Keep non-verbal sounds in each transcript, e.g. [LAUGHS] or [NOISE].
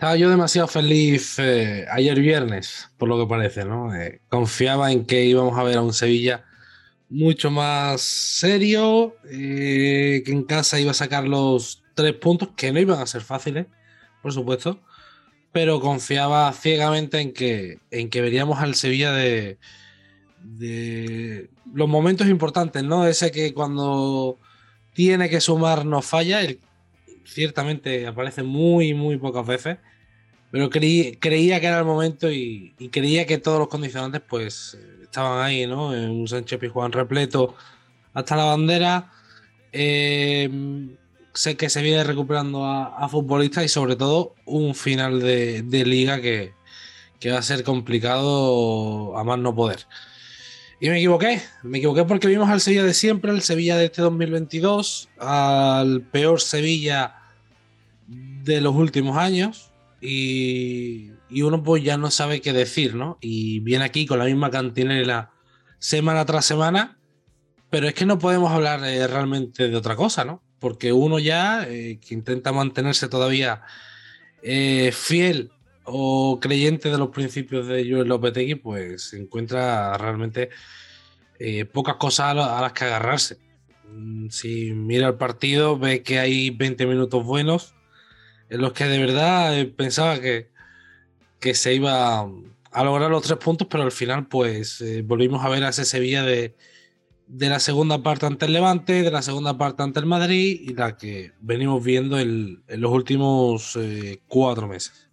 Estaba yo demasiado feliz eh, ayer viernes, por lo que parece, ¿no? Eh, confiaba en que íbamos a ver a un Sevilla mucho más serio, eh, que en casa iba a sacar los tres puntos, que no iban a ser fáciles, por supuesto, pero confiaba ciegamente en que, en que veríamos al Sevilla de, los momentos importantes, ¿no? Ese que cuando tiene que sumar no falla, el, ciertamente aparece muy, muy pocas veces, pero creí, creía que era el momento y, creía que todos los condicionantes pues estaban ahí, ¿no? En un Sánchez Pizjuán repleto hasta la bandera. Eh, sé que se viene recuperando a, a, futbolistas y sobre todo un final de, de liga que, que va a ser complicado a más no poder. Y me equivoqué, me equivoqué porque vimos al Sevilla de siempre, el Sevilla de este 2022, al peor Sevilla de los últimos años y, y, uno pues ya no sabe qué decir, ¿no? Y viene aquí con la misma cantinela semana tras semana, pero es que no podemos hablar eh, realmente de otra cosa, ¿no? Porque uno ya eh, que intenta mantenerse todavía eh, fiel o creyente de los principios de Joel Lopetegui, pues se encuentra realmente eh, pocas cosas a, las que agarrarse. Mm, Si mira el partido, ve que hay 20 minutos buenos en los que de verdad eh, pensaba que, que se iba a lograr los tres puntos, pero al final pues eh, volvimos a ver a ese Sevilla de, de la segunda parte ante el Levante, de la segunda parte ante el Madrid y la que venimos viendo en los últimos eh, cuatro meses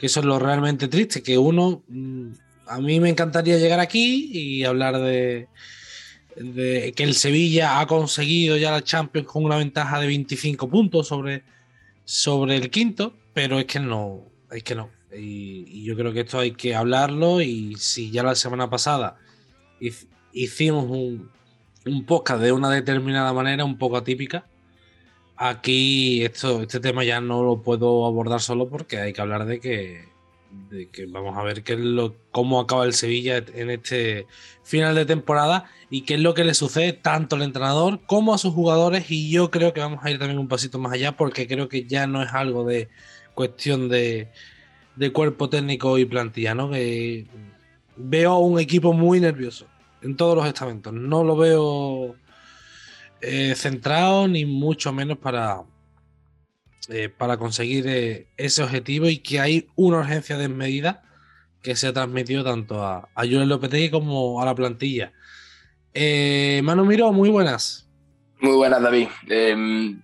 que eso es lo realmente triste, que uno, mm, a mí me encantaría llegar aquí y hablar de, de, que el Sevilla ha conseguido ya la Champions con una ventaja de 25 puntos sobre, sobre el quinto, pero es que no, es que no. Y, yo creo que esto hay que hablarlo y si ya la semana pasada hicimos un, un podcast de una determinada manera, un poco atípica, Aquí esto, este tema ya no lo puedo abordar solo porque hay que hablar de que, de que vamos a ver qué cómo acaba el Sevilla en este final de temporada y qué es lo que le sucede tanto al entrenador como a sus jugadores y yo creo que vamos a ir también un pasito más allá porque creo que ya no es algo de cuestión de, de cuerpo técnico y plantilla, ¿no? Que veo un equipo muy nervioso en todos los estamentos, no lo veo eh, centrado ni mucho menos para, eh, para conseguir eh, ese objetivo y que hay una urgencia desmedida que se ha transmitido tanto a, a Julen Lopetegui como a la plantilla. Manu Miro, muy buenas. Muy buenas, David. Em,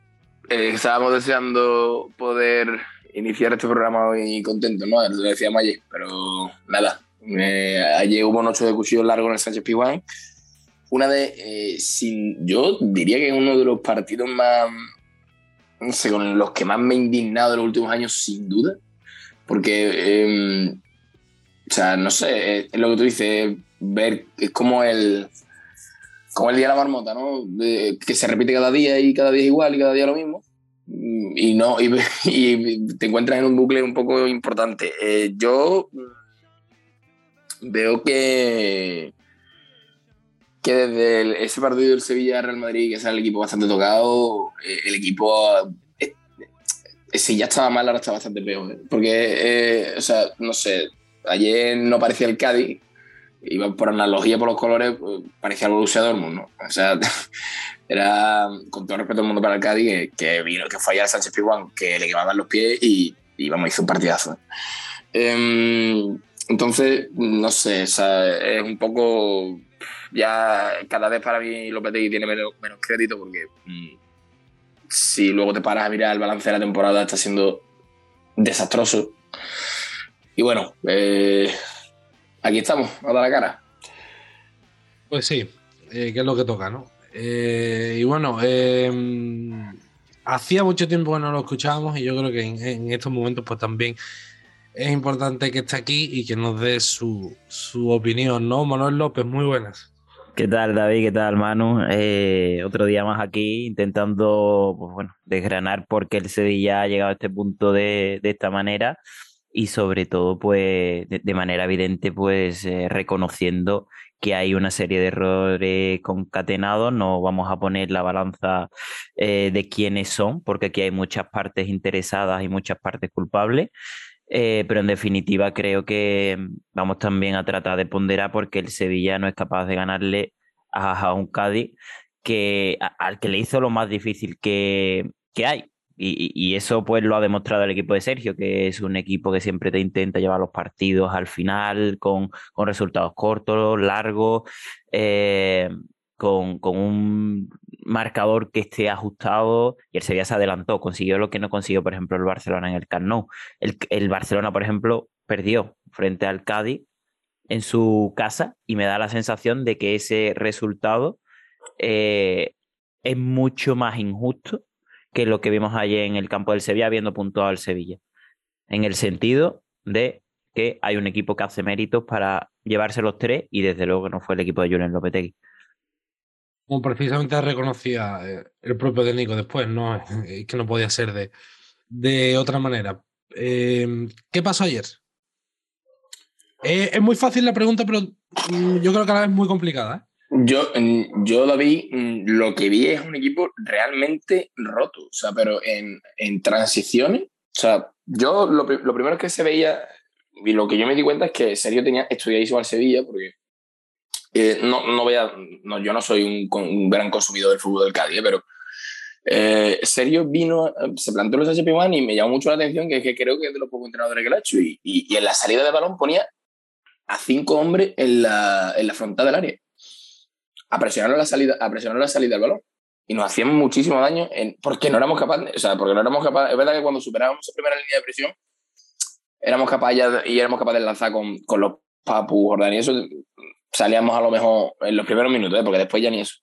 estábamos deseando poder iniciar este programa hoy contento, ¿no? Lo decíamos ayer, pero nada. ayer hubo un 8 de cuchillo largo en el Sánchez Pizjuán una de, eh, sin, yo diría que es uno de los partidos más, no sé, con los que más me he indignado en los últimos años, sin duda, porque, eh, o sea, no sé, es, lo que tú dices, ver, es como el, como el día de la marmota, ¿no? De- que se repite cada día y cada día es igual y cada día lo mismo. Mm, Y no, y, [LAUGHS] y te encuentras en un bucle un poco importante. Eh, yo mm, veo que, que desde ese partido del Sevilla-Real Madrid, que es el equipo bastante tocado, eh, el equipo eh, eh, si ya estaba mal, ahora está bastante peor. Porque, o sea, no sé, ayer no parecía el Cádiz, iba por analogía por los colores, pues, parecía el Borussia Dortmund, ¿no? O sea, [LAUGHS] era, con todo respeto al mundo para el Cádiz, que, que vino, que fue allá el Sánchez Pizjuán, que le quemaban los pies y, y vamos, hizo un partidazo. Em, entonces, no sé, o sea, es un poco. Ya cada vez para mí Lopetegui tiene menos, menos crédito porque mm, si luego te paras a mirar el balance de la temporada, está siendo desastroso. Y bueno, eh, aquí estamos, a la cara. Pues sí, eh, que es lo que toca, ¿no? Eh, y bueno, eh, hacía mucho tiempo que no lo escuchábamos y yo creo que en, en estos momentos pues también es importante que esté aquí y que nos dé su, su opinión, ¿no? Manuel López, muy buenas. ¿Qué tal, David? ¿Qué tal, Manu? Eh, otro día más aquí intentando, pues bueno, desgranar por qué el Sevilla ha llegado a este punto de, esta manera y sobre todo, pues, de, de manera evidente, pues, eh, reconociendo que hay una serie de errores concatenados. No vamos a poner la balanza eh, de quiénes son, porque aquí hay muchas partes interesadas y muchas partes culpables. Eh, pero en definitiva creo que vamos también a tratar de ponderar porque el Sevilla no es capaz de ganarle a, un Cádiz que, al que le hizo lo más difícil que, que hay. Y, y- y eso pues lo ha demostrado el equipo de Sergio, que es un equipo que siempre te intenta llevar los partidos al final con, con resultados cortos, largos, eh, con, con un marcador que esté ajustado y el Sevilla se adelantó, consiguió lo que no consiguió, por ejemplo, el Barcelona en el Camp. El, el Barcelona, por ejemplo, perdió frente al Cádiz en su casa y me da la sensación de que ese resultado eh, es mucho más injusto que lo que vimos ayer en el campo del Sevilla habiendo puntuado al Sevilla. En el sentido de que hay un equipo que hace méritos para llevarse los tres y desde luego no fue el equipo de Julen Lopetegui. Como precisamente reconocía eh, el propio técnico después, ¿no? [LAUGHS] Es que no podía ser de, de otra manera. Eh, ¿Qué pasó ayer? Eh, es muy fácil la pregunta, pero mm, yo creo que a la vez muy complicada. ¿eh? Yo, mm, yo David, mm, lo que vi es un equipo realmente roto, o sea, pero en, en transiciones, o sea, yo lo, lo primero que se veía y lo que yo me di cuenta es que Sergio tenía estudiadísimo al Sevilla, porque eh, no, no voy a, no, yo no soy un, gran consumidor del fútbol del Cádiz, eh, pero eh, Sergio vino, se plantó en los HP One y me llamó mucho la atención que, creo que es de los pocos entrenadores que lo ha hecho, y, en la salida de balón ponía a cinco hombres en la, en la frontal del área a presionar la salida, a la salida del balón. Y nos hacían muchísimo daño porque no éramos capaces, o sea, porque no éramos capaces, es verdad que cuando superábamos esa primera línea de presión, éramos capaces y éramos capaces de lanzar con, con los Papu, Jordán y eso, salíamos a lo mejor en los primeros minutos, ¿eh? porque después ya ni eso.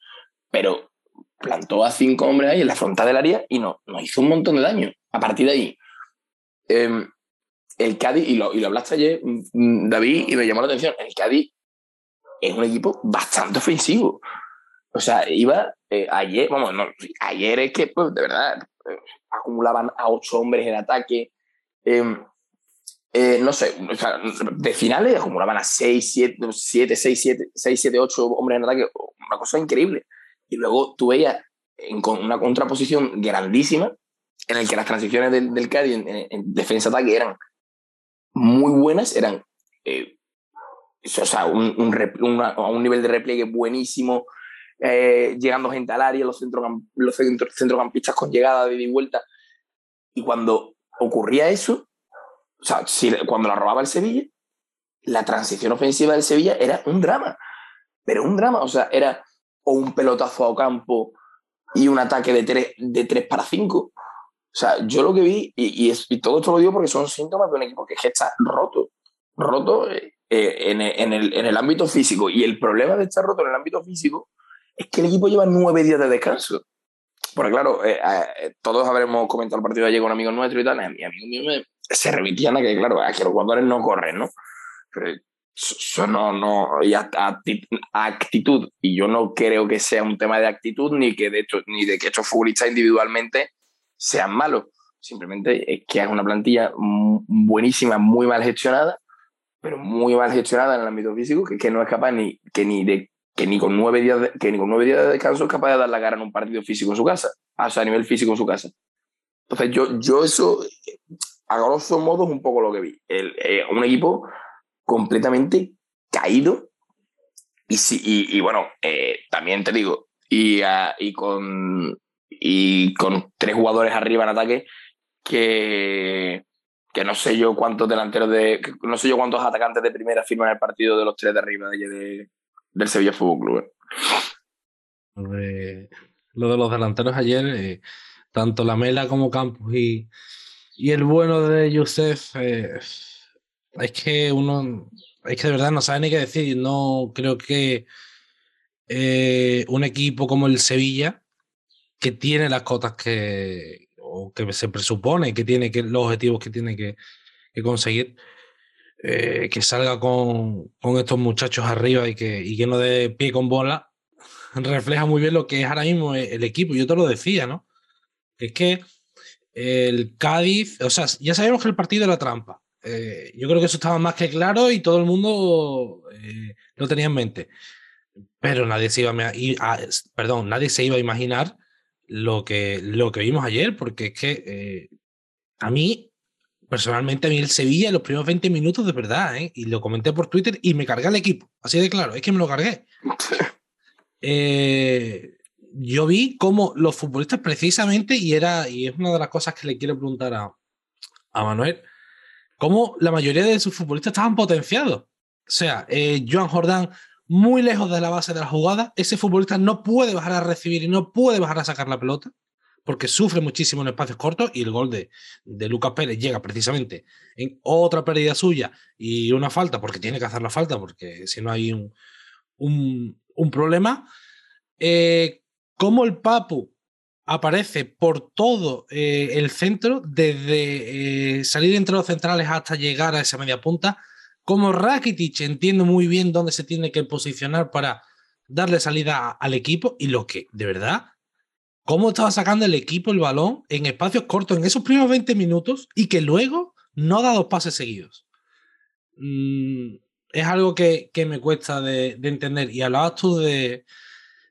Pero plantó a cinco hombres ahí en la frontal del área y no, nos hizo un montón de daño. A partir de ahí, em, el Cádiz, y lo, y lo hablaste ayer, mm, David, y me llamó la atención, el Cádiz es un equipo bastante ofensivo. O sea, iba eh, ayer, vamos, no, ayer es que, pues, de verdad, eh, acumulaban a ocho hombres en ataque. eh, eh, no sé, o de finales acumulaban a seis, siete, siete, seis, siete, seis, siete, ocho hombres en ataque. Una cosa increíble. Y luego tú veías en con una contraposición grandísima en el que las transiciones del, del Cádiz en, en- en defensa-ataque eran muy buenas, eran eh, o sea, un, un, nivel de repliegue buenísimo, eh, llegando gente al área, los, centrocamp- los centro- centrocampistas con llegada de vuelta. Y cuando ocurría eso, o sea, si, cuando la robaba el Sevilla, la transición ofensiva del Sevilla era un drama. Pero un drama, o sea, era o un pelotazo a campo y un ataque de 3 de tres para 5. O sea, yo lo que vi, y, y, es- y todo esto lo digo porque son síntomas de un equipo que, es que está roto, roto eh, en, en el, en el ámbito físico. Y el problema de estar roto en el ámbito físico es que el equipo lleva nueve días de descanso. Porque claro, eh, eh, todos habremos comentado el partido de ayer con amigos nuestros y tal, y amigos míos me- se remitían a que, claro, a que los jugadores no corren, ¿no? Pero Eso no, no, y actitud. Y yo no creo que sea un tema de actitud ni que de hecho, ni de que estos futbolistas individualmente sean malos. Simplemente es que es una plantilla buenísima, muy mal gestionada, pero muy mal gestionada en el ámbito físico, que, que no es capaz ni, que ni de que ni con nueve días de, que ni con nueve días de descanso es capaz de dar la cara en un partido físico en su casa, o sea, a nivel físico en su casa. Entonces yo, yo eso, a grosso modo, es un poco lo que vi. El, eh, un equipo completamente caído y, y, y bueno, eh, también te digo, y, uh, y, con, y con tres jugadores arriba en ataque que, que no sé yo cuántos delanteros de, no sé yo cuántos atacantes de primera firman el partido de los tres de arriba de, de del Sevilla Fútbol Club. ¿eh? Lo de, lo de los delanteros ayer, tanto la Mela como Campos y, y el bueno de Yusef, eh, es que uno, es que de verdad no sabe ni qué decir. No creo que un equipo como el Sevilla, que tiene las cotas que, o que se presupone que tiene que los objetivos que tiene que, que conseguir, eh, que salga con, con, estos muchachos arriba y que, y que no dé pie con bola, [LAUGHS] refleja muy bien lo que es ahora mismo el equipo. Yo te lo decía, ¿no? Es que el Cádiz, o sea, ya sabemos que el partido era trampa. Eh, yo creo que eso estaba más que claro y todo el mundo eh, lo tenía en mente. Pero nadie se iba a, perdón, nadie se iba a imaginar lo que, lo que vimos ayer, porque es que a mí personalmente a mí el Sevilla en los primeros 20 minutos de verdad, ¿eh? y lo comenté por Twitter y me cargué al equipo, así de claro, es que me lo cargué. Yo vi cómo los futbolistas precisamente, y, era, y es una de las cosas que le quiero preguntar a, a Manuel, cómo la mayoría de sus futbolistas estaban potenciados. O sea, eh, Joan Jordán muy lejos de la base de la jugada, ese futbolista no puede bajar a recibir y no puede bajar a sacar la pelota porque sufre muchísimo en espacios cortos y el gol de, de Lucas Pérez llega precisamente en otra pérdida suya y una falta, porque tiene que hacer la falta, porque si no hay un, un, problema. Eh, cómo el Papu aparece por todo eh, el centro, desde eh, salir entre los centrales hasta llegar a esa media punta, como Rakitic entiende muy bien dónde se tiene que posicionar para darle salida al equipo y lo que de verdad cómo estaba sacando el equipo el balón en espacios cortos en esos primeros 20 minutos y que luego no da dos pases seguidos. Mm, es algo que, me cuesta de, entender. Y hablabas tú de,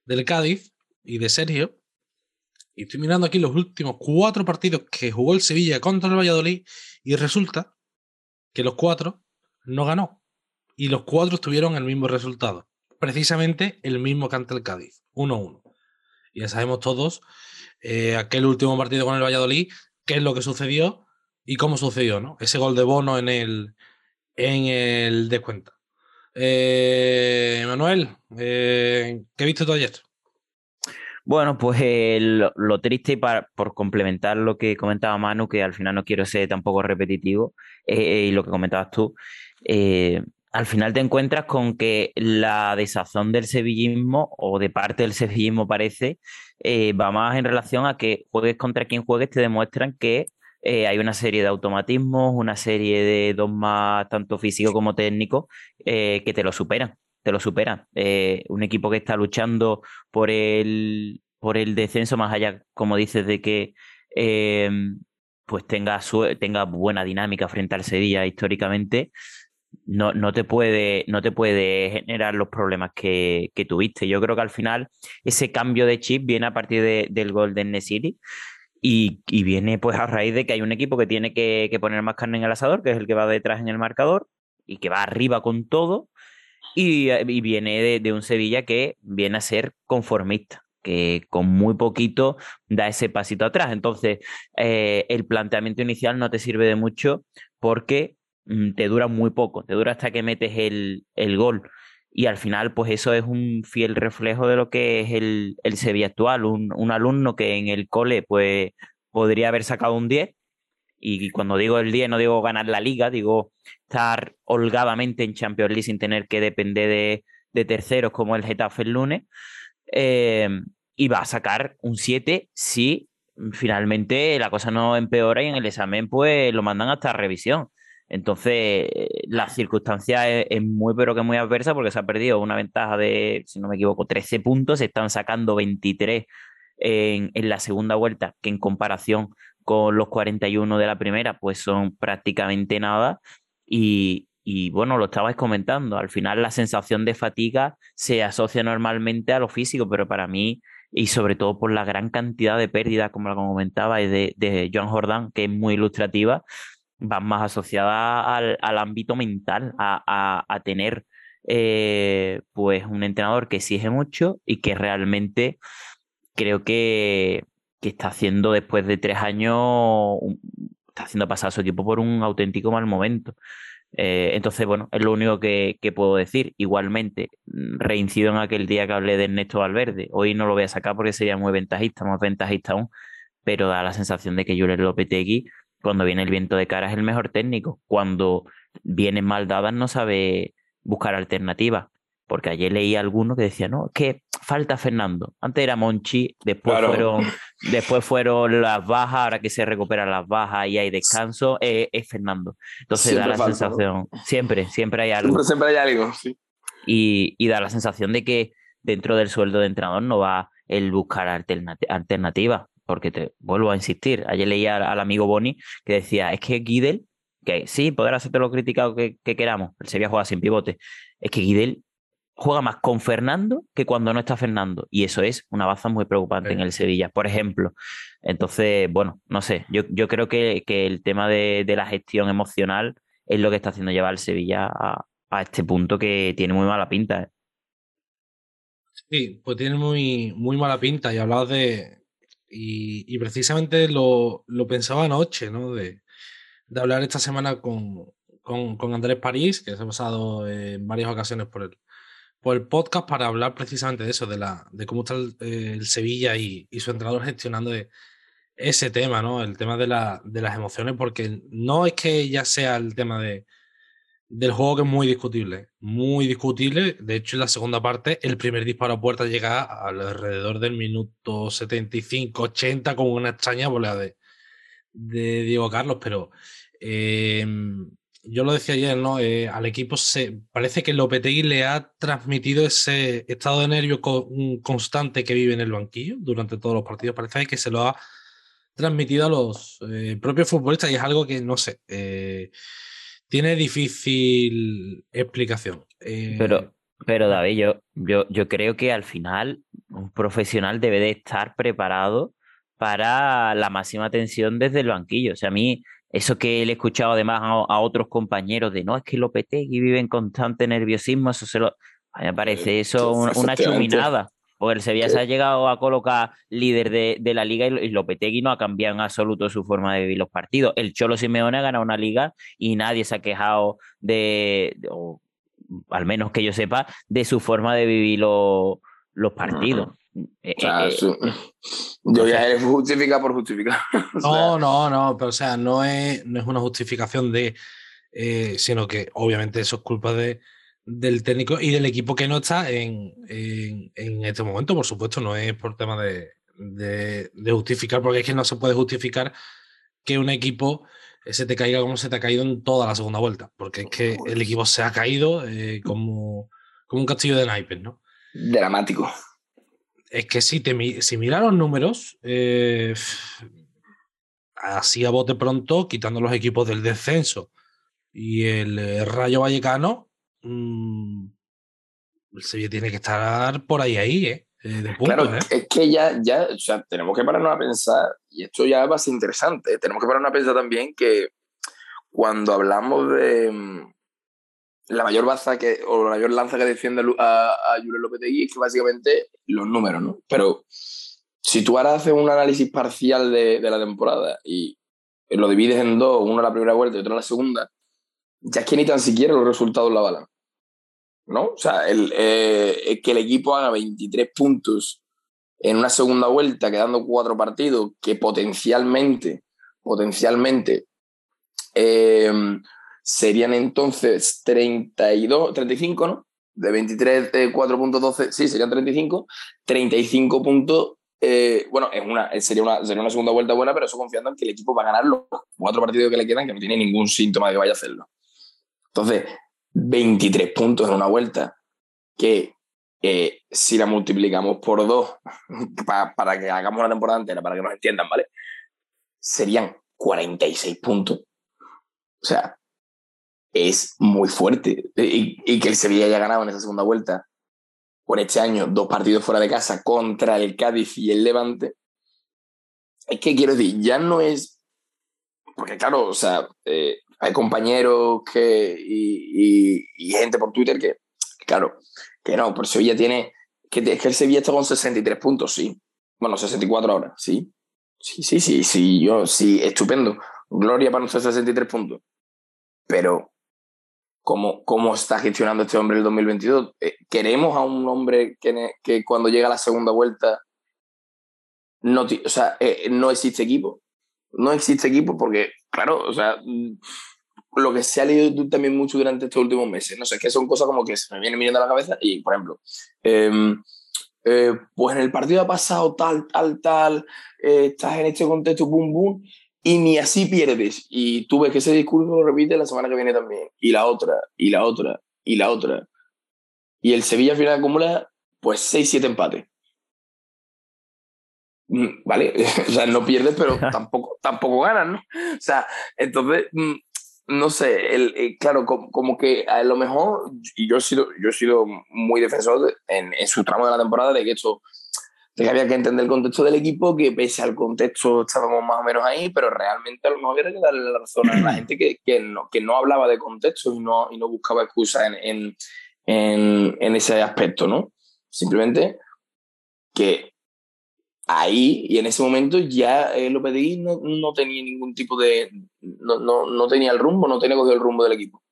del Cádiz y de Sergio. Y estoy mirando aquí los últimos cuatro partidos que jugó el Sevilla contra el Valladolid y resulta que los cuatro no ganó. Y los cuatro tuvieron el mismo resultado. Precisamente el mismo que ante el Cádiz. 1-1 ya sabemos todos eh, aquel último partido con el Valladolid, qué es lo que sucedió y cómo sucedió, ¿no? Ese gol de Bono en el, en el descuento. Eh, Manuel, eh, ¿qué viste tú ayer? Bueno, pues lo, triste, para, por complementar lo que comentaba Manu, que al final no quiero ser tampoco repetitivo, y lo que comentabas tú, al final te encuentras con que la desazón del sevillismo, o de parte del sevillismo parece, eh, va más en relación a que juegues contra quien juegues, te demuestran que eh, hay una serie de automatismos, una serie de dogmas, tanto físico como técnico, eh, que te lo superan. Te lo superan. un equipo que está luchando por el, por el descenso, más allá, como dices, de que pues tenga, buena dinámica frente al Sevilla históricamente no, no, te puede, no te puede generar los problemas que, tuviste. Yo creo que al final ese cambio de chip viene a partir de, del Golden City y, y, viene pues a raíz de que hay un equipo que tiene que, que, poner más carne en el asador, que es el que va detrás en el marcador y que va arriba con todo. Y, y viene de, de, un Sevilla que viene a ser conformista, que con muy poquito da ese pasito atrás. Entonces, eh, el planteamiento inicial no te sirve de mucho porque Mm, te dura muy poco, te dura hasta que metes el, el gol. Y al final, pues eso es un fiel reflejo de lo que es el, el Sevilla actual, un, un alumno que en el cole pues podría haber sacado un 10 y cuando digo el 10 no digo ganar la liga, digo estar holgadamente en Champions League sin tener que depender de, de terceros como el Getafe el lunes. Eh, y va a sacar un 7 si finalmente la cosa no empeora y en el examen pues lo mandan hasta revisión. Entonces, la circunstancia es, muy, pero que muy adversa porque se ha perdido una ventaja de, si no me equivoco, 13 puntos, se están sacando 23 en, la segunda vuelta, que en comparación con los 41 de la primera, pues son prácticamente nada. Y, y bueno, lo estabais comentando, al final la sensación de fatiga se asocia normalmente a lo físico, pero para mí, y sobre todo por la gran cantidad de pérdidas, como lo comentaba, de, de Joan Jordan, que es muy ilustrativa, van más asociadas al, al ámbito mental, a, a, a tener eh, pues un entrenador que exige mucho y que realmente creo que, que está haciendo después de tres años, está haciendo pasar a su equipo por un auténtico mal momento. Eh, entonces, bueno, es lo único que, que, puedo decir. Igualmente, mm, reincido en aquel día que hablé de Ernesto Valverde. Hoy no lo voy a sacar porque sería muy ventajista, más ventajista aún, pero da la sensación de que Julen Lopetegui, cuando viene el viento de cara, es el mejor técnico. Cuando vienen mal dadas, no sabe buscar alternativas. Porque ayer leí alguno que decía, no, es que falta Fernando. Antes era Monchi, después, claro. fueron, después fueron las bajas, ahora que se recuperan las bajas y hay descanso, eh, es Fernando. Entonces siempre da la falta, sensación, ¿no? siempre, siempre hay algo. Siempre, siempre hay algo, sí. Y, y, da la sensación de que dentro del sueldo de entrenador no va el buscar alternati alternativas, porque te vuelvo a insistir, ayer leía al, al amigo Boni que decía, es que Guidel, que sí, podrá hacerte lo criticado que, que queramos, el Sevilla juega sin pivote, es que Guidel juega más con Fernando que cuando no está Fernando. Y eso es una baza muy preocupante sí. en el Sevilla, por ejemplo. Entonces, bueno, no sé, yo, yo creo que, que el tema de, de, la gestión emocional es lo que está haciendo llevar al Sevilla a, a este punto que tiene muy mala pinta. ¿eh? Sí, pues tiene muy, muy mala pinta y hablabas de... Y, y precisamente lo, lo, pensaba anoche, ¿no? De, de hablar esta semana con, con, con, Andrés París, que se ha pasado en varias ocasiones por el, por el podcast para hablar precisamente de eso, de, la, de cómo está el, Sevilla y, y, su entrenador gestionando de ese tema, ¿no? El tema de, la, de las emociones, porque no es que ya sea el tema de, del juego que es muy discutible, muy discutible. De hecho, en la segunda parte, el primer disparo a puerta llega alrededor del minuto 75-80 con una extraña volea de, de Diego Carlos, pero eh, yo lo decía ayer, ¿no? Eh, al equipo se parece que Lopetegui le ha transmitido ese estado de nervio con, constante que vive en el banquillo durante todos los partidos. Parece que se lo ha transmitido a los eh, propios futbolistas y es algo que, no sé, eh, tiene difícil explicación. Pero, pero David, yo, yo, yo creo que al final un profesional debe de estar preparado para la máxima tensión desde el banquillo. O sea, a mí eso que le he escuchado además a, a, otros compañeros de no, es que Lopetegui vive en constante nerviosismo, eso se lo... A mí me parece eso una, una chuminada. Porque el Sevilla se ha llegado a colocar líder de, de la liga y, Lopetegui no ha cambiado en absoluto su forma de vivir los partidos. El Cholo Simeone ha ganado una liga y nadie se ha quejado de, o, al menos que yo sepa, de su forma de vivir lo, los partidos. O sea, eh, yo ya es justificar por justificar. [LAUGHS] o sea, no, no, no, pero o sea, no es, no es una justificación de, eh, sino que obviamente eso es culpa de, del técnico y del equipo que no está en, en, en este momento, por supuesto, no es por tema de, de, de, justificar, porque es que no se puede justificar que un equipo se te caiga como se te ha caído en toda la segunda vuelta, porque es que el equipo se ha caído eh, como, como un castillo de naipes, ¿no? Dramático es que si, te, si mira los números, eh, así a bote pronto, quitando los equipos del descenso y el eh, Rayo Vallecano, mmm, el Sevilla tiene que estar por ahí, ahí, ¿eh? De puntos, claro, ¿eh? es que ya, ya, o sea, tenemos que pararnos a pensar, y esto ya va a ser interesante, tenemos que pararnos a pensar también que cuando hablamos de, la mayor baza que, o la mayor lanza que defiende a, a Julio Lopetegui es que básicamente los números, ¿no? Pero si tú ahora haces un análisis parcial de, de, la temporada y lo divides en dos, uno la primera vuelta y otro la segunda, ya es que ni tan siquiera los resultados la balan. ¿No? O sea, el, eh, que el equipo haga 23 puntos en una segunda vuelta, quedando cuatro partidos, que potencialmente, potencialmente, eh, serían entonces 32, 35, ¿no? De 23 de 4.12, sí, serían 35, 35 puntos eh, bueno, es una, sería, una, sería una segunda vuelta buena, pero eso confiando en que el equipo va a ganar los cuatro partidos que le quedan, que no tiene ningún síntoma de que vaya a hacerlo. Entonces, 23 puntos en una vuelta, que eh, si la multiplicamos por dos, [LAUGHS] para que hagamos una temporada entera, para que nos entiendan, ¿vale? Serían 46 puntos. O sea, es muy fuerte. Y, que el Sevilla haya ganado en esa segunda vuelta, por este año, dos partidos fuera de casa contra el Cádiz y el Levante. Es que quiero decir, ya no es. Porque, claro, o sea, eh, hay compañeros que, y, gente por Twitter que, claro, que no, por Sevilla tiene. Que, es que el Sevilla está con 63 puntos, sí. Bueno, 64 ahora, sí. Sí, sí, sí, sí, yo, sí, estupendo. Gloria para nuestros 63 puntos. Pero, ¿cómo, cómo está gestionando este hombre el 2022? Eh, ¿Queremos a un hombre que, que cuando llega a la segunda vuelta no, o sea, eh, no existe equipo? No existe equipo porque, claro, o sea, lo que se ha leído también mucho durante estos últimos meses. No sé, es que son cosas como que se me vienen mirando a la cabeza y, por ejemplo, eh, eh, pues en el partido ha pasado tal, tal, tal, estás en este contexto, boom, boom, y ni así pierdes. Y tú ves que ese discurso lo repite la semana que viene también, y la otra, y la otra, y la otra. Y el Sevilla al final acumula pues 6-7 empates. Mm, ¿Vale? [LAUGHS] o sea, no pierdes, pero [LAUGHS] tampoco, tampoco ganas, ¿no? O sea, entonces mm, no sé, el, el, claro, como, como, que a lo mejor, y yo he sido, yo he sido muy defensor de, en, en, su tramo de la temporada de que esto, de que había que entender el contexto del equipo, que pese al contexto estábamos más o menos ahí, pero realmente a lo mejor había que darle la razón a la [CLEARS THROAT] gente que, que, no, que no hablaba de contexto y no, y no buscaba excusas en, en, en, en ese aspecto, ¿no? Simplemente que ahí y en ese momento ya eh, Lopetegui no, no tenía ningún tipo de. No, no, no, tenía el rumbo, no tenía cogido el rumbo del equipo.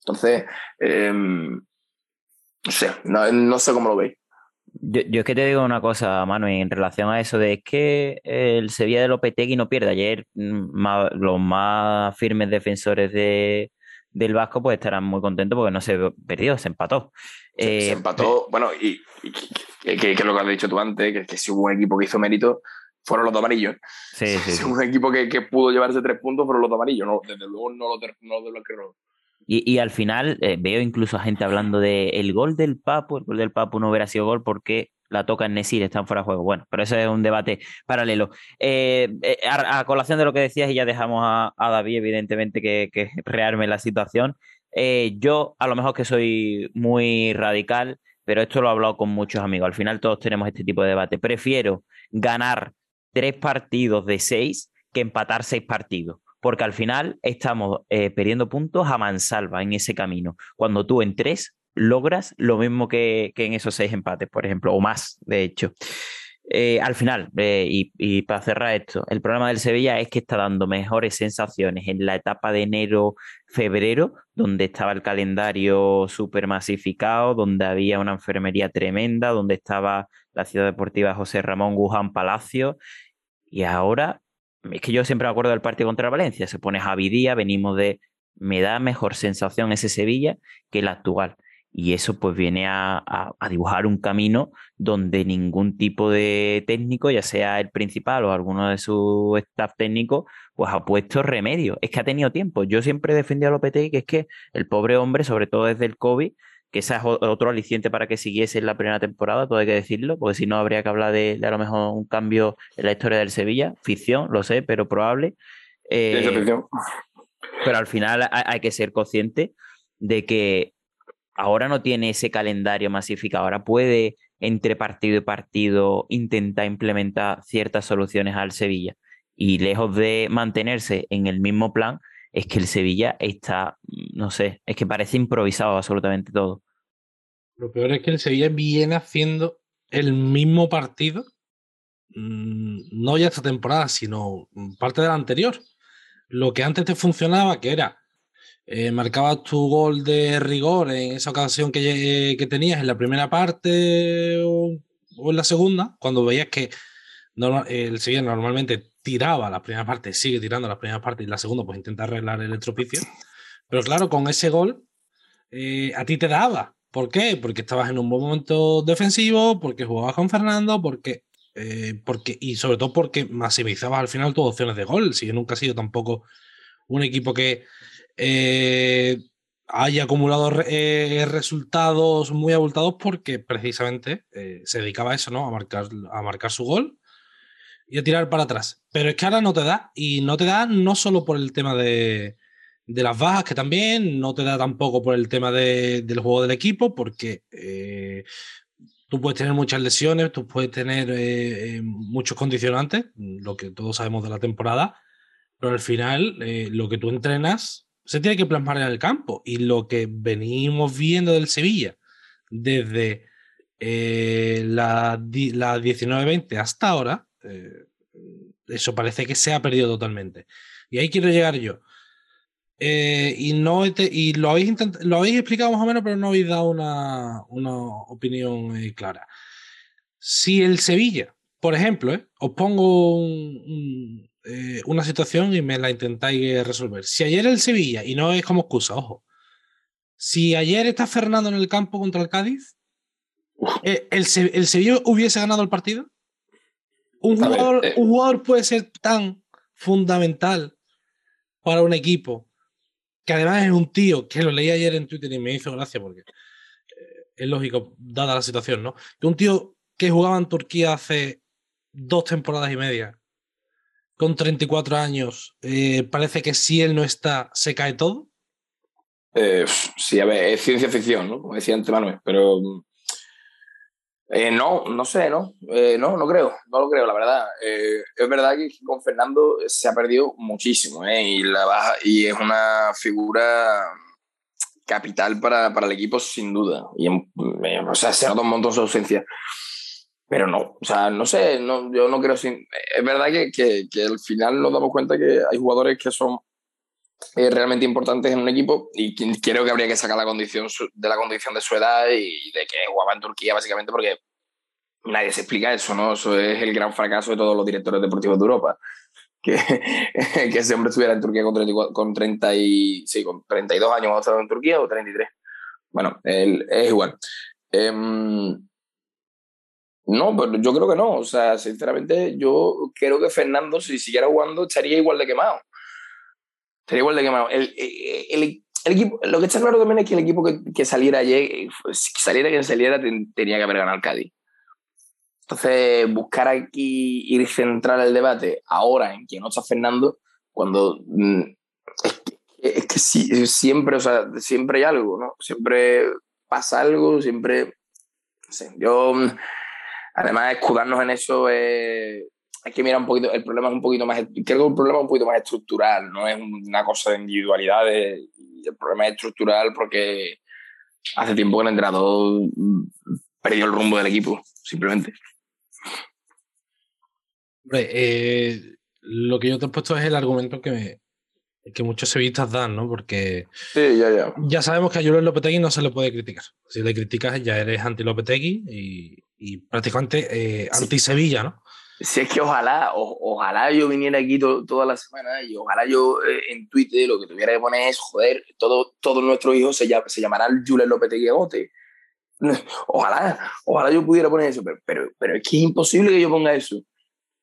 Entonces, eh, no sé, no, no, sé cómo lo veis. Yo, yo, es que te digo una cosa, Manu, en relación a eso de que el Sevilla de Lopetegui no pierde. Ayer más, los más firmes defensores de, del Vasco pues estarán muy contentos porque no se perdió, se empató. Se, eh, se empató, bueno, y, y que, que, que, lo que has dicho tú antes, que, que si hubo un equipo que hizo mérito, fueron los dos amarillos. Sí, sí, [LAUGHS] si hubo un equipo que, que, pudo llevarse tres puntos, fueron los dos amarillos, no, desde luego no los de, no de los que no. Y, y, al final eh, veo incluso a gente hablando de el gol del Papu, el gol del Papu no hubiera sido gol porque la toca en Nesir, están fuera de juego. Bueno, pero eso es un debate paralelo. Eh, a, a, colación de lo que decías, y ya dejamos a, a David, evidentemente, que, que rearme la situación. Eh, yo, a lo mejor que soy muy radical, pero esto lo he hablado con muchos amigos. Al final todos tenemos este tipo de debate. Prefiero ganar tres partidos de seis que empatar seis partidos. Porque al final estamos eh, perdiendo puntos a mansalva en ese camino. Cuando tú en tres logras lo mismo que, que en esos seis empates, por ejemplo, o más, de hecho. Eh, al final, eh, y, y, para cerrar esto, el problema del Sevilla es que está dando mejores sensaciones en la etapa de enero-febrero, donde estaba el calendario súper masificado, donde había una enfermería tremenda, donde estaba la ciudad deportiva José Ramón Guján Palacio, y ahora, es que yo siempre me acuerdo del partido contra Valencia, se pone Javi Díaz, venimos de, me da mejor sensación ese Sevilla que el actual. Y eso pues viene a, a, dibujar un camino donde ningún tipo de técnico, ya sea el principal o alguno de su staff técnico, pues ha puesto remedio. Es que ha tenido tiempo. Yo siempre he defendido a Lopetegui que es que el pobre hombre, sobre todo desde el COVID, que ese es otro aliciente para que siguiese en la primera temporada, todo hay que decirlo, porque si no habría que hablar de, de a lo mejor un cambio en la historia del Sevilla. Ficción, lo sé, pero probable. Eh, pero al final hay, hay que ser consciente de que ahora no tiene ese calendario masificado, ahora puede entre partido y partido intentar implementar ciertas soluciones al Sevilla. Y lejos de mantenerse en el mismo plan, es que el Sevilla está, no sé, es que parece improvisado absolutamente todo. Lo peor es que el Sevilla viene haciendo el mismo partido, mm, no ya esta temporada, sino parte de la anterior. Lo que antes te funcionaba, que era eh, marcabas tu gol de rigor en esa ocasión que, que tenías en la primera parte o, o, en la segunda, cuando veías que el Sevilla normalmente tiraba la primera parte, sigue tirando la primera parte y la segunda pues intenta arreglar el estropicio. Pero claro, con ese gol eh, a ti te daba. ¿Por qué? Porque estabas en un buen momento defensivo, porque jugabas con Fernando, porque eh, porque, y sobre todo porque maximizabas al final tus opciones de gol. Si nunca ha sido tampoco un equipo que eh, haya acumulado eh, resultados muy abultados porque precisamente se dedicaba a eso, ¿no? A marcar, a marcar su gol y a tirar para atrás. Pero es que ahora no te da. Y no te da no solo por el tema de, de las bajas, que también, no te da tampoco por el tema de, del juego del equipo, porque eh, tú puedes tener muchas lesiones, tú puedes tener eh, eh, muchos condicionantes, lo que todos sabemos de la temporada, pero al final lo que tú entrenas se tiene que plasmar en el campo. Y lo que venimos viendo del Sevilla desde la, la 19-20 hasta ahora, eso parece que se ha perdido totalmente. Y ahí quiero llegar yo. Eh, y no y lo habéis lo habéis explicado más o menos, pero no habéis dado una, una opinión eh, clara. Si el Sevilla, por ejemplo, eh, os pongo un, una situación y me la intentáis resolver. Si ayer el Sevilla, y no es como excusa, ojo, si ayer está Fernando en el campo contra el Cádiz, el, el Sevilla hubiese ganado el partido. Un jugador, un jugador puede ser tan fundamental para un equipo que además es un tío que lo leí ayer en Twitter y me hizo gracia porque eh, es lógico, dada la situación, ¿no? Que un tío que jugaba en Turquía hace dos temporadas y media, con 34 años, eh, parece que si él no está, se cae todo. Eh, sí, a ver, es ciencia ficción, ¿no? Como decía antes Manuel, pero eh, no, no sé, no, eh, no, no creo, no lo creo, la verdad. Eh, es verdad que con Fernando se ha perdido muchísimo y, la baja, y es una figura capital para, para el equipo sin duda. Y, o sea, se nota un montón su ausencia. Pero no, o sea, no sé, no, yo no creo. Sin, es verdad que, que, que al final nos damos cuenta que hay jugadores que son realmente importantes en un equipo y creo que habría que sacar la condición de la condición de su edad y de que jugaba en Turquía básicamente porque nadie se explica eso, ¿no? Eso es el gran fracaso de todos los directores deportivos de Europa. [LAUGHS] Que, que ese hombre estuviera en Turquía con, 34, con, 30 y, sí, con 32 años estado en Turquía o 33. Bueno, él, es igual. Um, no, pero yo creo que no. O sea, sinceramente, yo creo que Fernando, si siguiera jugando, estaría igual de quemado. Sería igual de quemado. El, el, el, equipo, lo que está claro también es que el equipo que, que saliera ayer, si saliera quien saliera, tenía que haber ganado el Cádiz. Entonces, buscar aquí ir centrar el debate ahora en quién no está Fernando, cuando mm, es que, es que sí, siempre, o sea, siempre hay algo, ¿no? Siempre pasa algo, siempre. No sé, yo, mm, además, escudarnos en eso es hay que mirar un poquito, el problema es un poquito más, creo que el problema es un poquito más estructural, no es una cosa de individualidades, el problema es estructural porque hace tiempo que el entrenador perdió el rumbo del equipo, simplemente. Hombre, eh, lo que yo te he puesto es el argumento que, que muchos sevillistas dan, ¿no? Porque sí, ya, ya. ya sabemos que a Julen Lopetegui no se le puede criticar. Si le criticas ya eres anti-Lopetegui y, y prácticamente eh, anti-Sevilla, ¿no? Si es que ojalá, ojalá yo viniera aquí toda la semana y ojalá yo eh, en Twitter lo que tuviera que poner es, joder, todo, todos nuestros hijos se, se llamarán Jules López de Agote. [LAUGHS] Ojalá, ojalá yo pudiera poner eso, pero, pero, pero, es que es imposible que yo ponga eso,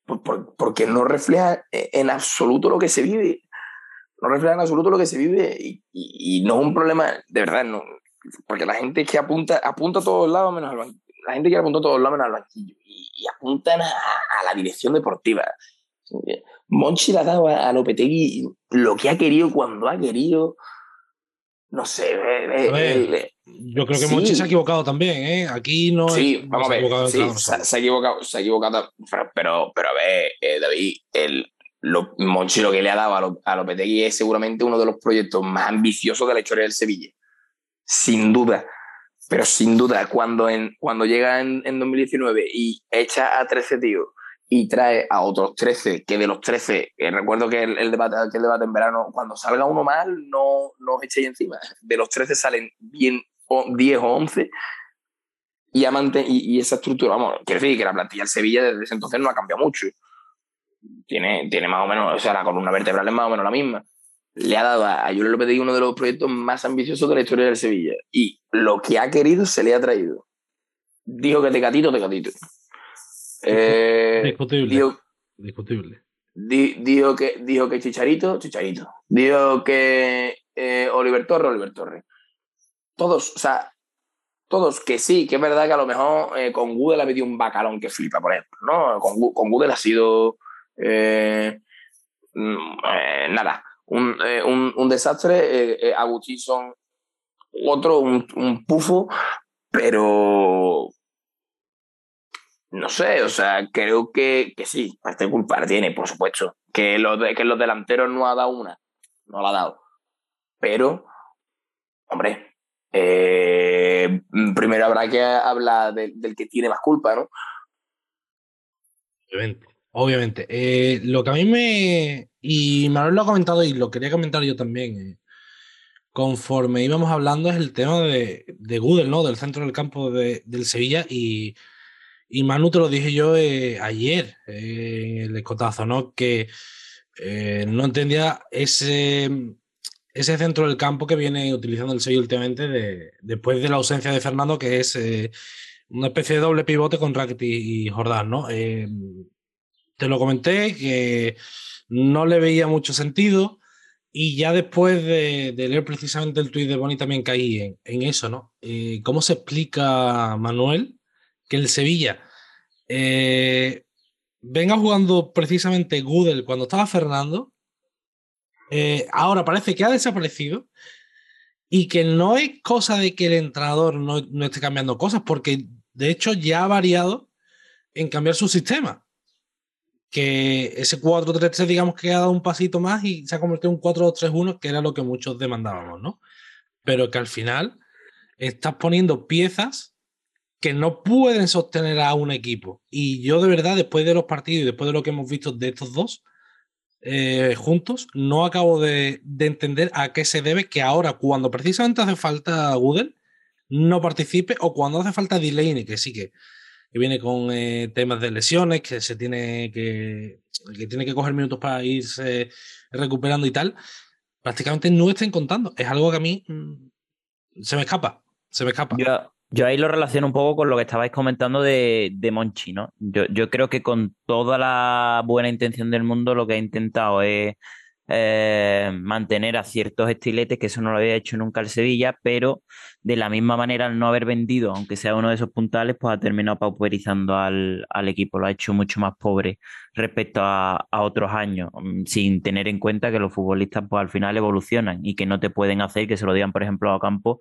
por, porque no refleja eh, en absoluto lo que se vive, no refleja en absoluto lo que se vive y, y, no es un problema, de verdad, no, porque la gente que apunta, apunta a todos lados menos al banco la gente quiere apuntar todos lados menos al banquillo y, y apuntan a, a, la dirección deportiva. Monchi le ha dado a, a, Lopetegui lo que ha querido cuando ha querido. No sé. Eh, ver, eh, yo creo que sí. Monchi se ha equivocado también, ¿eh? Aquí no. Sí, es, vamos a ver. Sí, se, se, ha equivocado, se ha equivocado. Pero, pero a ver, eh, David, el, lo, Monchi lo que le ha dado a, Lopetegui es seguramente uno de los proyectos más ambiciosos de la historia del Sevilla. Sin duda pero sin duda, cuando, en, cuando llega en, en 2019 y echa a 13 tíos y trae a otros 13, que de los 13, eh, recuerdo que el, el, debate, que el debate en verano, cuando salga uno mal, no, no os echéis encima. De los 13 salen bien o 10 o 11 y, y, y, esa estructura, vamos, quiero decir que la plantilla del Sevilla desde ese entonces no ha cambiado mucho. Tiene, tiene más o menos, o sea, la columna vertebral es más o menos la misma le ha dado a Julio Lopetegui uno de los proyectos más ambiciosos de la historia del Sevilla. Y lo que ha querido se le ha traído. Dijo que Tecatito, Tecatito. [LAUGHS] Eh, Discutible. dijo, Discutible. di- dijo que, dijo que Chicharito, Chicharito. Dijo que eh, Oliver Torres, Oliver Torres. Todos, o sea, todos que sí, que es verdad que a lo mejor eh, con Google ha metido un bacalón que flipa, por ejemplo, ¿no? Con, con Google ha sido eh, mm, eh, nada, un, eh, un, un desastre. Eh, eh, Agustín otro, un, un pufo, pero no sé, o sea, creo que, que sí, parte culpa la tiene, por supuesto. Que los, que los delanteros no ha dado una, no la ha dado. Pero, hombre, eh, primero habrá que hablar de- del que tiene más culpa, ¿no? Obviamente. Obviamente. Eh, lo que a mí me. Y Manuel lo ha comentado y lo quería comentar yo también. eh, conforme íbamos hablando, es el tema de, de Gudel, ¿no? Del centro del campo de- del Sevilla. Y, y Manu te lo dije yo eh, ayer en el escotazo, ¿no? Que eh, no entendía ese, ese centro del campo que viene utilizando el Sevilla últimamente de- después de la ausencia de Fernando, que es una especie de doble pivote con Rakitic y Jordán, ¿no? Te lo comenté que no le veía mucho sentido y ya después de, leer precisamente el tuit de Boni también caí en, eso, ¿no? Eh, ¿Cómo se explica, Manuel, que el Sevilla eh, venga jugando precisamente Gudel cuando estaba Fernando? eh, ahora parece que ha desaparecido y que no es cosa de que el entrenador no, no esté cambiando cosas, porque de hecho ya ha variado en cambiar su sistema. Que ese 4-3-3, digamos que ha dado un pasito más y se ha convertido en un 4-2-3-1, que era lo que muchos demandábamos, ¿no? Pero que al final estás poniendo piezas que no pueden sostener a un equipo. Y yo de verdad, después de los partidos y después de lo que hemos visto de estos dos eh, juntos, no acabo de, de entender a qué se debe que ahora, cuando precisamente hace falta Gudel, no participe, o cuando hace falta Delaney, que sí que, que viene con eh, temas de lesiones, que se tiene que, que tiene que coger minutos para irse recuperando y tal, prácticamente no estén contando. Es algo que a mí mm, se me escapa, se me escapa. Yo, yo ahí lo relaciono un poco con lo que estabais comentando de, de Monchi, ¿no? Yo, yo creo que con toda la buena intención del mundo lo que ha intentado es eh, mantener a ciertos estiletes, que eso no lo había hecho nunca el Sevilla, pero de la misma manera al no haber vendido, aunque sea uno de esos puntales, pues ha terminado pauperizando al, al equipo, lo ha hecho mucho más pobre respecto a, a otros años, mm, sin tener en cuenta que los futbolistas pues al final evolucionan y que no te pueden hacer que se lo digan, por ejemplo, a Campo,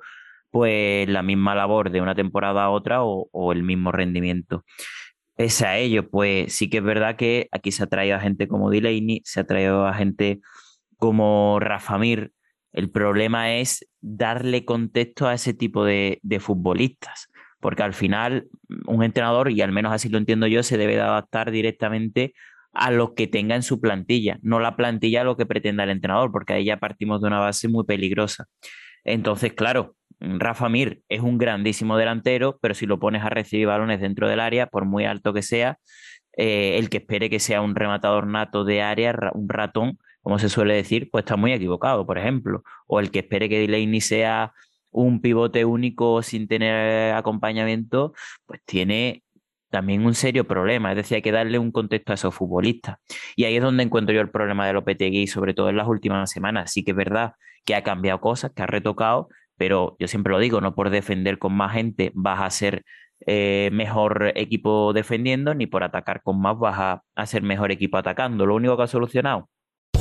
pues la misma labor de una temporada a otra o, o el mismo rendimiento. Pese a ello, pues sí que es verdad que aquí se ha traído a gente como Delaney, se ha traído a gente como Rafa Mir. El problema es darle contexto a ese tipo de, de futbolistas, porque al final un entrenador, y al menos así lo entiendo yo, se debe de adaptar directamente a lo que tenga en su plantilla, no la plantilla a lo que pretenda el entrenador, porque ahí ya partimos de una base muy peligrosa. Entonces, claro, Rafa Mir es un grandísimo delantero, pero si lo pones a recibir balones dentro del área, por muy alto que sea, eh, el que espere que sea un rematador nato de área, un ratón, como se suele decir, pues está muy equivocado, por ejemplo. O el que espere que Delaney sea un pivote único sin tener acompañamiento, pues tiene también un serio problema. Es decir, hay que darle un contexto a esos futbolistas. Y ahí es donde encuentro yo el problema de Lopetegui, sobre todo en las últimas semanas. Sí que es verdad que ha cambiado cosas, que ha retocado, pero yo siempre lo digo, no por defender con más gente vas a ser eh, mejor equipo defendiendo, ni por atacar con más vas a, a ser mejor equipo atacando. Lo único que ha solucionado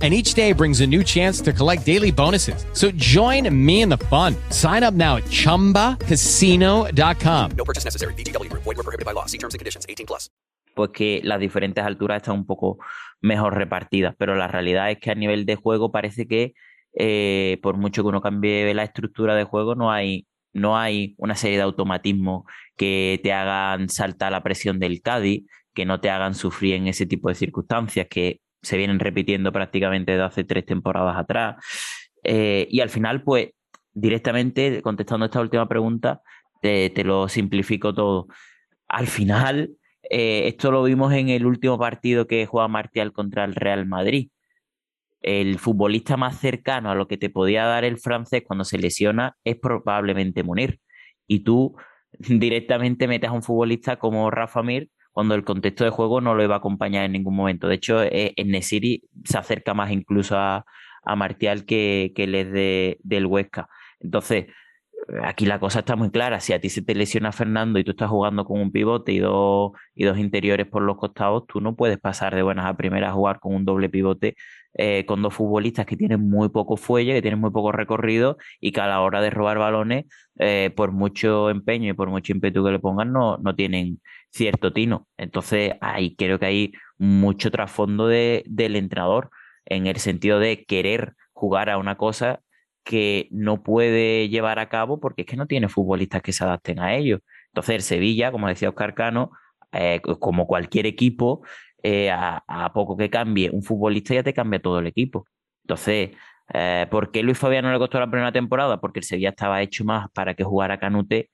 and each day brings a new chance to collect daily bonuses. So join me in the fun. Sign up now at ChumbaCasino.com. No purchase necessary. VGW Group. Void were prohibited by law. See terms and conditions. 18 plus. pues que las diferentes alturas están un poco mejor repartidas, pero la realidad es que a nivel de juego parece que eh, por mucho que uno cambie la estructura de juego, no hay, no hay una serie de automatismos que te hagan saltar la presión del Cádiz, que no te hagan sufrir en ese tipo de circunstancias que se vienen repitiendo prácticamente desde hace tres temporadas atrás. Eh, y al final, pues, directamente, contestando esta última pregunta, te, te lo simplifico todo. Al final, eh, esto lo vimos en el último partido que juega Martial contra el Real Madrid. El futbolista más cercano a lo que te podía dar el francés cuando se lesiona es probablemente Munir. Y tú [LAUGHS] directamente metes a un futbolista como Rafa Mir cuando el contexto de juego no lo iba a acompañar en ningún momento. De hecho, eh, en Nesiri se acerca más incluso a, a Martial que, que el de, del Huesca. Entonces, aquí la cosa está muy clara. Si a ti se te lesiona Fernando y tú estás jugando con un pivote y dos, y dos interiores por los costados, tú no puedes pasar de buenas a primeras a jugar con un doble pivote eh, con dos futbolistas que tienen muy poco fuelle, que tienen muy poco recorrido y que a la hora de robar balones, eh, por mucho empeño y por mucho ímpetu que le pongan, no, no tienen cierto tino. Entonces, ahí creo que hay mucho trasfondo de, del entrenador en el sentido de querer jugar a una cosa que no puede llevar a cabo porque es que no tiene futbolistas que se adapten a ello. Entonces, el Sevilla, como decía Oscar Cano, eh, como cualquier equipo, eh, a, a, poco que cambie un futbolista ya te cambia todo el equipo. Entonces, eh, ¿por qué Luis Fabiano le costó la primera temporada? Porque el Sevilla estaba hecho más para que jugara Canute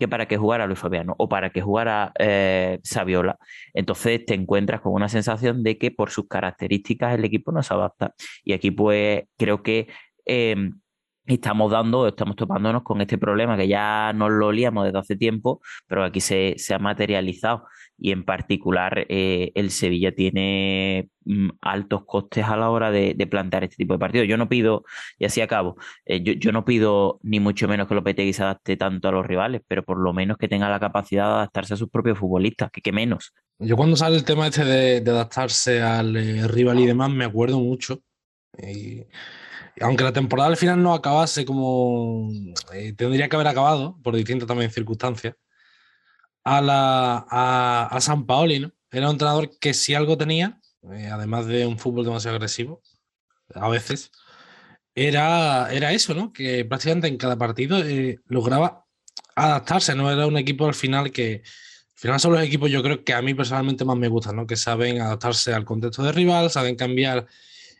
que para que jugara Luis Fabiano o para que jugara eh, Saviola. Entonces te encuentras con una sensación de que por sus características el equipo no se adapta. Y aquí pues creo que eh, estamos dando, estamos topándonos con este problema que ya nos lo olíamos desde hace tiempo, pero aquí se, se ha materializado y en particular eh, el Sevilla tiene mm, altos costes a la hora de, de, plantear este tipo de partidos. Yo no pido, y así acabo, eh, yo, yo, no pido ni mucho menos que Lopetegui se adapte tanto a los rivales, pero por lo menos que tenga la capacidad de adaptarse a sus propios futbolistas, que, que menos. Yo cuando sale el tema este de, adaptarse al eh, rival y demás, me acuerdo mucho. Y aunque la temporada al final no acabase como eh, tendría que haber acabado, por distintas también circunstancias, a, la, a, a San Paoli, ¿no? Era un entrenador que si algo tenía, eh, además de un fútbol demasiado agresivo, a veces, era, era eso, ¿no? Que prácticamente en cada partido eh, lograba adaptarse, no era un equipo al final que... Al final son los equipos yo creo que a mí personalmente más me gustan, ¿no? Que saben adaptarse al contexto de rival, saben cambiar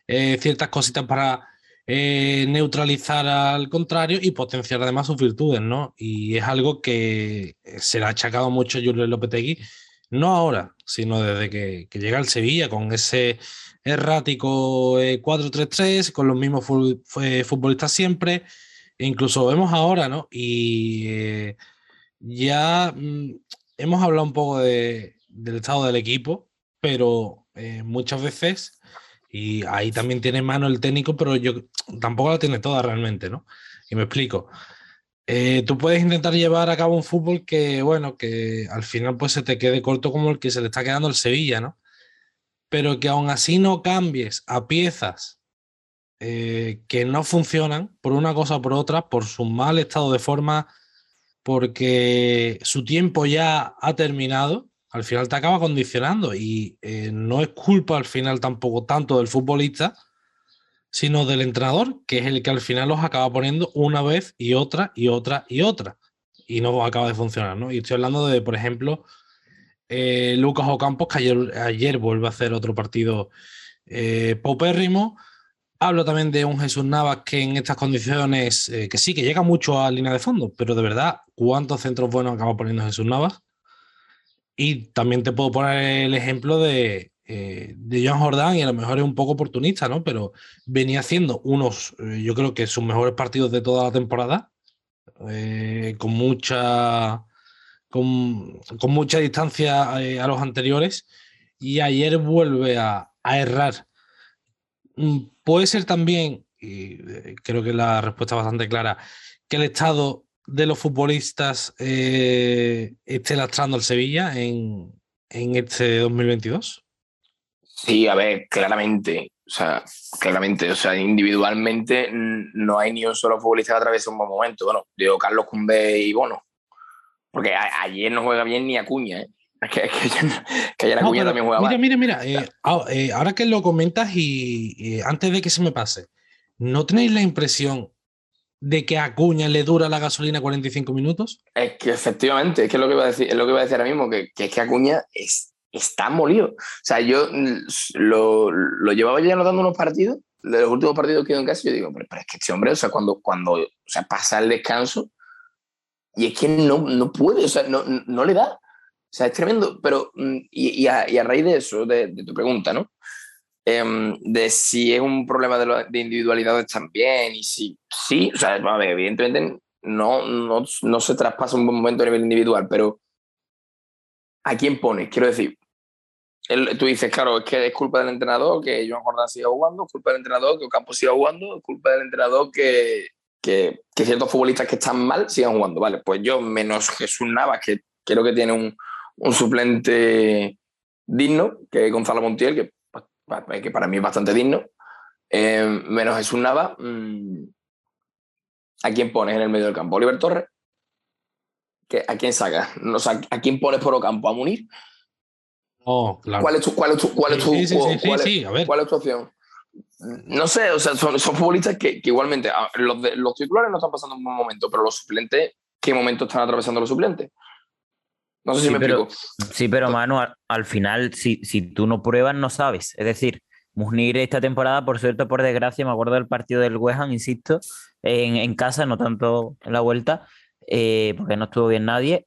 eh, ciertas cositas para eh, neutralizar al contrario y potenciar además sus virtudes, ¿no? Y es algo que se le ha achacado mucho a Julio Lopetegui, no ahora, sino desde que, llega al Sevilla con ese errático eh, 4-3-3, con los mismos futbolistas siempre, e incluso vemos ahora, ¿no? Y eh, ya mmm, hemos hablado un poco de, del estado del equipo, pero eh, muchas veces y ahí también tiene mano el técnico, pero yo tampoco la tiene toda realmente, ¿no? Y me explico. Eh, tú puedes intentar llevar a cabo un fútbol que, bueno, que al final pues se te quede corto como el que se le está quedando el Sevilla, ¿no? Pero que aún así no cambies a piezas eh, que no funcionan por una cosa o por otra, por su mal estado de forma, porque su tiempo ya ha terminado al final te acaba condicionando y eh, no es culpa al final tampoco tanto del futbolista, sino del entrenador, que es el que al final los acaba poniendo una vez y otra y otra y otra. Y no acaba de funcionar, ¿no? Y estoy hablando de, por ejemplo, eh, Lucas Ocampos, que ayer, vuelve a hacer otro partido eh. Hablo también de un Jesús Navas que en estas condiciones, eh, que sí, que llega mucho a línea de fondo, pero de verdad, ¿cuántos centros buenos acaba poniendo Jesús Navas? Y también te puedo poner el ejemplo de, eh, de John Jordan, y a lo mejor es un poco oportunista, ¿no? Pero venía haciendo unos, eh, yo creo que sus mejores partidos de toda la temporada, eh, con mucha. Con, mucha distancia a los anteriores, y ayer vuelve a, a errar. Mm, puede ser también, y creo que la respuesta es bastante clara, que el estado de los futbolistas eh, esté lastrando al Sevilla en, en este 2022? Sí, a ver, claramente. O sea, claramente, o sea, individualmente no hay ni un solo futbolista que atraviese un buen momento. Bueno, digo Carlos Cumbe y Bono. Porque a- ayer no juega bien ni Acuña, ¿eh? [LAUGHS] Que, que, ayer- que ayer No, Acuña pero también juega mira, mal. mira, mira, eh, ah, eh, ahora que lo comentas y eh, antes de que se me pase, ¿no tenéis la impresión de que a Acuña le dura la gasolina 45 minutos? Es que efectivamente, es que es lo que iba a decir, es lo que iba a decir ahora mismo, que, que es que Acuña es, está molido. O sea, yo mm, lo, lo llevaba ya anotando unos partidos, de los últimos partidos que he ido en casa, yo digo, pero, pero es que este hombre, o sea, cuando, cuando o sea, pasa el descanso, y es que no, no puede, o sea, no, no le da. O sea, es tremendo, pero mm, y, y a, y a raíz de eso, de, de tu pregunta, ¿no? Em, de si es un problema de, lo- de individualidades también, y si sí, o sea, a ver, evidentemente no, no, no se traspasa un buen momento a nivel individual, pero ¿a quién pones? Quiero decir, el- tú dices, claro, es que es culpa del entrenador que Joan Jordán siga jugando, es culpa del entrenador que Ocampo siga jugando, es culpa del entrenador que, que, que ciertos futbolistas que están mal sigan jugando. Vale, pues yo, menos Jesús Navas, que creo que tiene un, un suplente digno, que es Gonzalo Montiel, que, que para mí es bastante digno, eh, menos Jesús Navas, mm, ¿a quién pones en el medio del campo? ¿Oliver Torres? ¿Qué- ¿A quién sacas? O sea, ¿A quién pones por Ocampo? ¿A Munir? No, claro. ¿Cuál es tu, cuál es tu, cuál es tu, Sí, sí, sí, sí, cuál es- sí, a ver. cuál es tu opción? No sé, o sea, son, son futbolistas que, que igualmente, los, de- los titulares no están pasando un buen momento, pero los suplentes, ¿qué momento están atravesando los suplentes? No sé si Sí, me pero, explico. sí, pero Manu, al, al final, si, si tú no pruebas, no sabes. Es decir, Musnir esta temporada, por suerte por desgracia, me acuerdo del partido del West Ham, insisto, en, en casa, no tanto en la vuelta, eh, porque no estuvo bien nadie,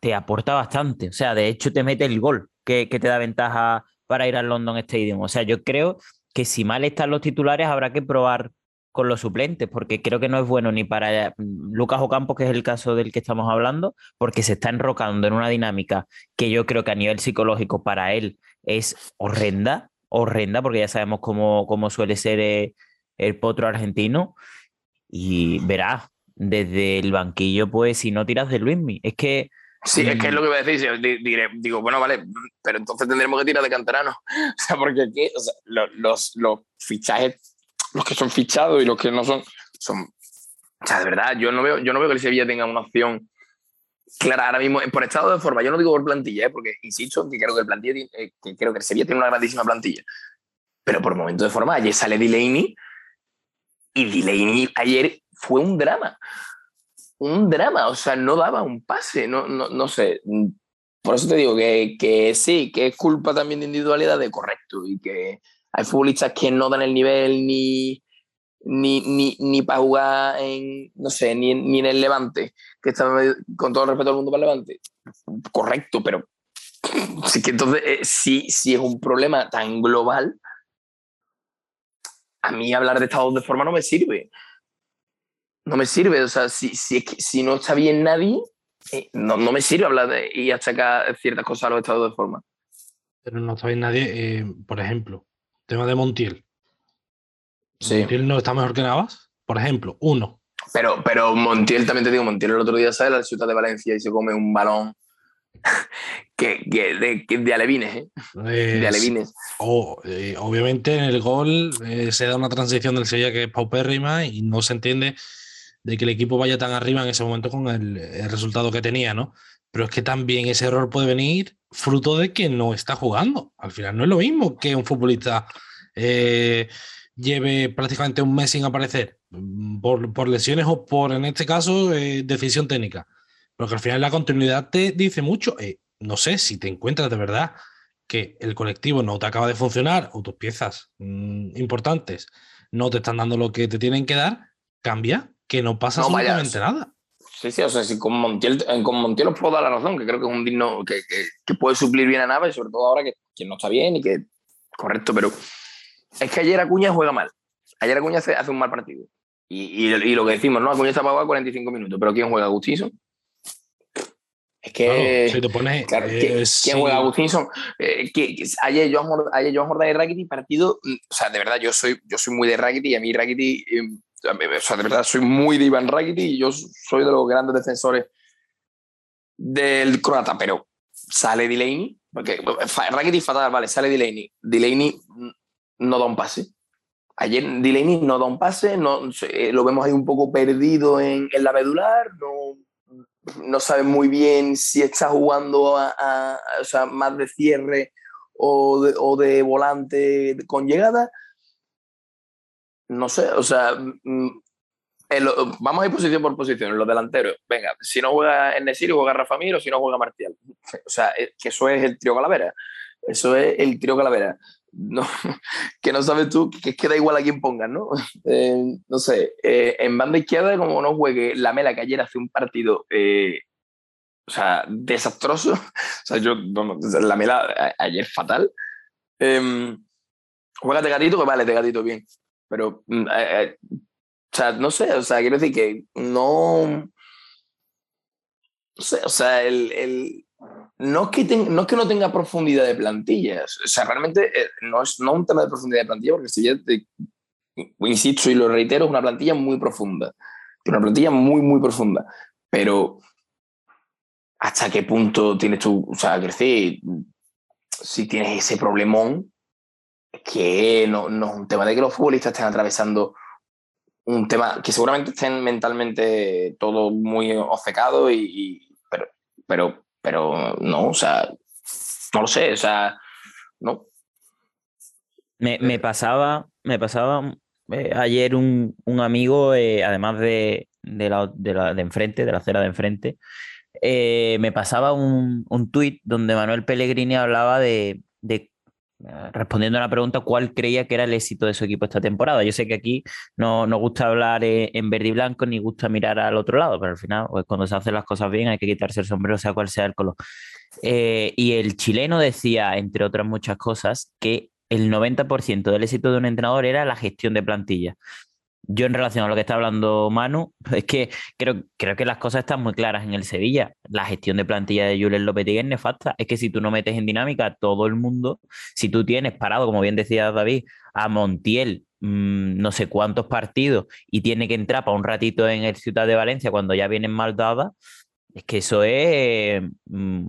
te aporta bastante. O sea, de hecho, te mete el gol que, que te da ventaja para ir al London Stadium. O sea, yo creo que si mal están los titulares, habrá que probar con los suplentes, porque creo que no es bueno ni para mm, Lucas Ocampo, que es el caso del que estamos hablando, porque se está enrocando en una dinámica que yo creo que a nivel psicológico para él es horrenda, horrenda, porque ya sabemos cómo, cómo suele ser eh, el potro argentino. Y verás, desde el banquillo, pues si no tiras de Luismi, es que Sí, es que es lo que iba a decir. diré- digo, bueno, vale, pero entonces tendremos que tirar de canterano. [LAUGHS] O sea, porque aquí, o sea, lo- los, los fichajes, los que son fichados y los que no son, son. O sea, de verdad, yo no veo, yo no veo que el Sevilla tenga una opción clara ahora mismo por estado de forma. Yo no digo por plantilla, ¿eh? porque insisto que creo que el plantilla, eh, que creo que el Sevilla tiene una grandísima plantilla. Pero por momento de forma, ayer sale Delaney y Delaney ayer fue un drama un drama, o sea, no daba un pase, no, no, no sé. Por eso te digo que, que sí, que es culpa también de individualidad de correcto y que hay futbolistas que no dan el nivel ni, ni, ni, ni para jugar en, no sé, ni, ni en el Levante, que está con todo el respeto al mundo para el Levante. Correcto, pero [SNIFFS] sí que entonces, eh, sí, sí es un problema tan global, a mí hablar de estados de forma no me sirve no me sirve. O sea, si, si, si no está bien nadie, eh, no, no me sirve hablar de y achacar ciertas cosas a los estados de forma. Pero no sabéis nadie, eh, por ejemplo, tema de Montiel. Sí. Montiel no está mejor que Navas, por ejemplo, uno. Pero, pero Montiel, también te digo, Montiel el otro día sale a la ciudad de Valencia y se come un balón [LAUGHS] que, que de, que de alevines, ¿eh? Eh, De alevines. o, eh, obviamente en el gol eh, se da una transición del Sevilla que es paupérrima y no se entiende de que el equipo vaya tan arriba en ese momento con el, el resultado que tenía, ¿no? Pero es que también ese error puede venir fruto de que no está jugando. Al final no es lo mismo que un futbolista eh, lleve prácticamente un mes sin aparecer mm, por, por lesiones o por, en este caso, eh, decisión técnica. Porque al final la continuidad te dice mucho. Eh, no sé si te encuentras de verdad que el colectivo no te acaba de funcionar o tus piezas mm, importantes no te están dando lo que te tienen que dar, cambia, que no pasa No, absolutamente nada. Sí, sí, o sea, si con Montiel, con Montiel os puedo dar la razón, que creo que es un digno, que, que, que puede suplir bien a Navas, y sobre todo ahora que, que no está bien y que. Correcto, pero es que ayer Acuña juega mal. Ayer Acuña hace, hace un mal partido. Y, y, y lo que decimos, ¿no? Acuña está para jugar 45 minutos, pero ¿quién juega? Agustinson. Es que. Claro, si te pones, Claro, eh, ¿quién, sí. quién juega Agustinson? Eh, que- que- ayer Joan Jor- ayer Joan Jordán y Rakitic partido, mm, o sea, de verdad, yo soy, yo soy muy de Rakitic y a mí Rakitic, eh, a o sea, de verdad, soy muy de Iván Rakitic y yo soy de los grandes defensores del croata, pero sale Delaney, porque Rakitic fatal, vale, sale Delaney. Delaney no da un pase. Ayer Delaney no da un pase, no, eh, lo vemos ahí un poco perdido en, en la medular, no, no sabe muy bien si está jugando a, a- a- o sea, más de cierre o de, o de volante con llegada. No sé, o sea, mm, en lo- vamos a ir posición por posición. Los delanteros, venga, si no juega en Nesiri, juega Rafa Mir si no juega Martial. O sea, es que eso es el trío Calavera. Eso es el trío Calavera. No, [LAUGHS] que no sabes tú, que es que da igual a quién pongas, ¿no? [LAUGHS] Eh, no sé, eh, en banda izquierda, como no juegue la Mela, que ayer hace un partido, eh, o sea, desastroso. [LAUGHS] O sea, yo, la Mela ayer fatal. Eh, juega Tegatito, que vale, Tegatito bien. Pero, mm, eh, eh, o sea, no sé, o sea, quiero decir que no. No sé, o sea, el, el- no, es que ten- no es que no tenga profundidad de plantillas. O sea, realmente eh, no es no un tema de profundidad de plantilla, porque si ya insisto y lo reitero, es una plantilla muy profunda. Una plantilla muy, muy profunda. Pero, ¿hasta qué punto tienes tú? O sea, decir, si tienes ese problemón, que no, no es un tema de que los futbolistas estén atravesando un tema que seguramente estén mentalmente todo muy obcecado y, y- pero, pero, pero no, o sea, no lo sé, o sea, no. Me, me pasaba, me pasaba eh, ayer un, un amigo, eh, además de, de, la, de, la- de enfrente, de la acera de enfrente, eh, me pasaba un, un tuit donde Manuel Pellegrini hablaba de, de, eh, respondiendo a la pregunta cuál creía que era el éxito de su equipo esta temporada. Yo sé que aquí no gusta hablar eh, en verde y blanco ni gusta mirar al otro lado, pero al final, pues, cuando se hacen las cosas bien hay que quitarse el sombrero, sea cual sea el color. Eh, y el chileno decía, entre otras muchas cosas, que el 90% del éxito de un entrenador era la gestión de plantilla. Yo en relación a lo que está hablando Manu, [LAUGHS] es que creo, creo que las cosas están muy claras en el Sevilla. La gestión de plantilla de Julen Lopetegui es nefasta. Es que si tú no metes en dinámica a todo el mundo, si tú tienes parado, como bien decía David, a Montiel mm, no sé cuántos partidos y tiene que entrar para un ratito en el Ciudad de Valencia cuando ya vienen mal dadas, es que eso es mm,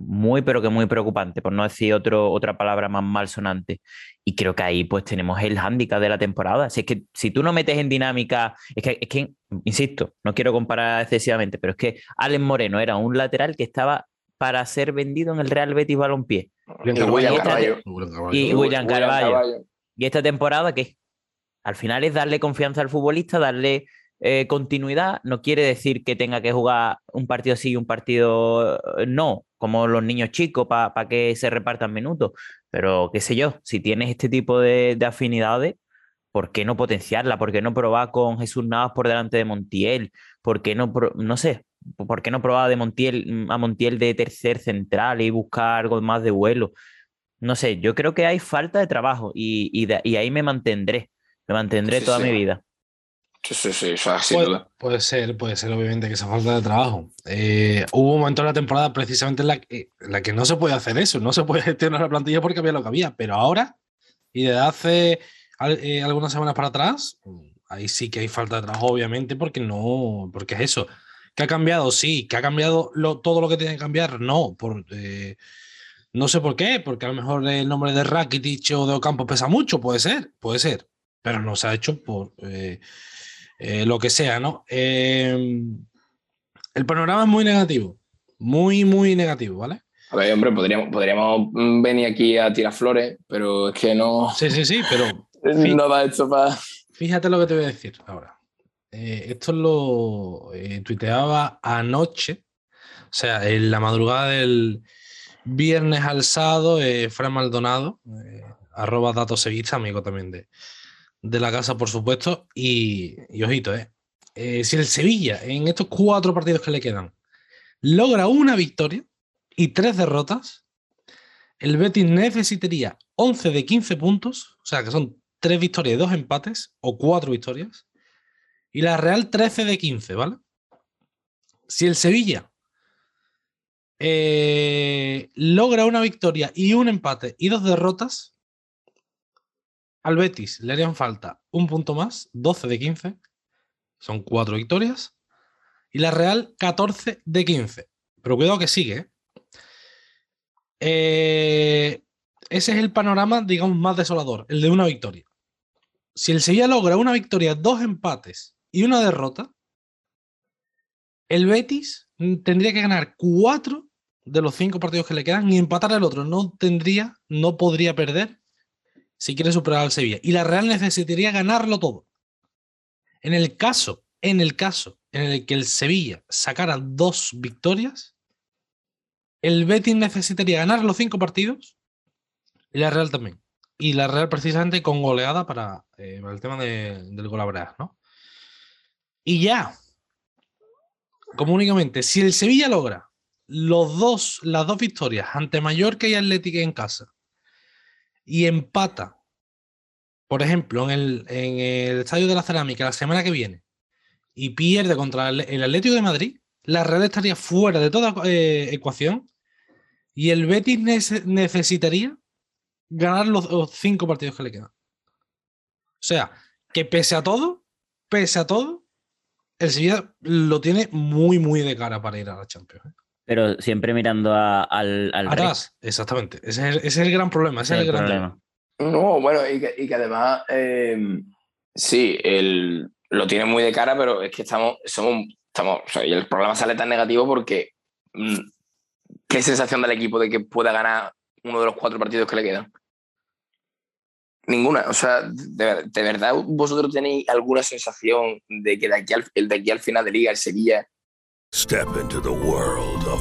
muy, pero que muy preocupante, por no decir otro, otra palabra más malsonante. Y creo que ahí pues tenemos el hándicap de la temporada. Si es que si tú no metes en dinámica, es que, es que, insisto, no quiero comparar excesivamente, pero es que Alex Moreno era un lateral que estaba para ser vendido en el Real Betis Balompié. Y William Carvalho. Y William. ¿Y esta temporada qué? Al final es darle confianza al futbolista, darle eh, continuidad. No quiere decir que tenga que jugar un partido sí y un partido eh, no, como los niños chicos, para que se repartan minutos. Pero qué sé yo, si tienes este tipo de, de afinidades, ¿por qué no potenciarla? ¿Por qué no probar con Jesús Navas por delante de Montiel? ¿Por qué no, no sé, por qué no probar de Montiel a Montiel de tercer central y buscar algo más de vuelo? No sé, yo creo que hay falta de trabajo y, y, de- y ahí me mantendré, me mantendré Sí, toda sí. mi vida. Sí, sí, sí, sin Puede, duda. puede ser, puede ser, obviamente, que esa falta de trabajo. Eh, hubo un momento en la temporada precisamente en la, que, en la que no se puede hacer eso, no se puede [LAUGHS] gestionar la plantilla porque había lo que había, pero ahora, y desde hace eh, algunas semanas para atrás, ahí sí que hay falta de trabajo, obviamente, porque no, porque es eso. ¿Que ha cambiado? Sí. ¿Que ha cambiado lo- todo lo que tiene que cambiar? No. Por, eh, no sé por qué, porque a lo mejor el nombre de Rakitic o de Ocampo pesa mucho, puede ser, puede ser, pero no se ha hecho por eh, lo que sea, ¿no? Eh, el panorama es muy negativo, muy, muy negativo, ¿vale? A ver, hombre, podríamos, podríamos mm, venir aquí a tirar flores, pero es que no. Sí, sí, sí, pero [LAUGHS] No da esto para. Fíjate lo que te voy a decir ahora. Eh, esto lo eh, tuiteaba anoche, o sea, en la madrugada del viernes al sábado, eh, Fran Maldonado, eh, arroba datos sevista, amigo también de, de la casa, por supuesto. Y, ojito, eh, eh, si el Sevilla en estos cuatro partidos que le quedan logra una victoria y tres derrotas, el Betis necesitaría 11 de 15 puntos, o sea que son tres victorias y dos empates, o cuatro victorias, y la Real 13 de 15, ¿vale? Si el Sevilla eh, logra una victoria y un empate y dos derrotas, al Betis le harían falta un punto más, 12 de 15, son cuatro victorias, y la Real 14 de 15. Pero cuidado que sigue, ¿eh? Eh, ese es el panorama, digamos, más desolador, el de una victoria. si el Sevilla logra una victoria, dos empates y una derrota, el Betis tendría que ganar cuatro de los cinco partidos que le quedan y empatar el otro. No tendría, no podría perder si quiere superar al Sevilla. Y la Real necesitaría ganarlo todo. En el caso, en el caso en el que el Sevilla sacara dos victorias, el Betis necesitaría ganar los cinco partidos y la Real también. Y la Real precisamente con goleada para, eh, el tema de- del gol ¿no? Y ya, como únicamente, si el Sevilla logra los dos, las dos victorias ante Mallorca y Atlético en casa y empata, por ejemplo, en el, en el Estadio de la Cerámica la semana que viene y pierde contra el Atlético de Madrid, la Real estaría fuera de toda eh, ecuación y el Betis nece- necesitaría ganar los, los cinco partidos que le quedan. O sea, que pese a todo, pese a todo, el Sevilla lo tiene muy, muy de cara para ir a la Champions. ¿eh? Pero siempre mirando a- al, al. Atrás, exactamente. Ese es, el, ese es el gran problema. Ese es el, gran tema. No, bueno, y que, y que además, eh, sí, el, lo tiene muy de cara, pero es que estamos, somos, estamos, o sea, y el problema sale tan negativo porque mm, qué sensación da el equipo de que pueda ganar uno de los cuatro partidos que le quedan. Ninguna, o sea, de, ver- de verdad vosotros tenéis alguna sensación de que de aquí al, el de aquí al final de liga el Sevilla Step into the world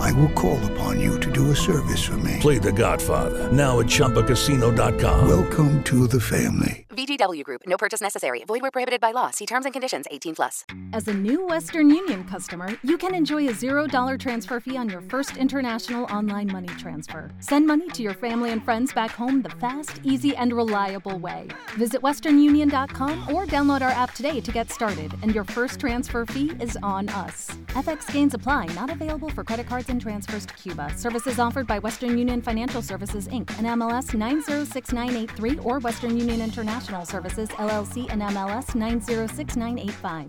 I will call upon you to do a service for me. Play The Godfather now at ChumbaCasino.com. Welcome to the family. VGW Group. No purchase necessary. Void where prohibited by law. See terms and conditions. 18 plus. As a new Western Union customer, you can enjoy a $0 transfer fee on your first international online money transfer. Send money to your family and friends back home the fast, easy, and reliable way. Visit westernunion.com or download our app today to get started, and your first transfer fee is on us. FX gains apply, not available for credit cards and transfers to Cuba. Services offered by Western Union Financial Services Inc. and MLS 906983 or Western Union International Services LLC and MLS 906985.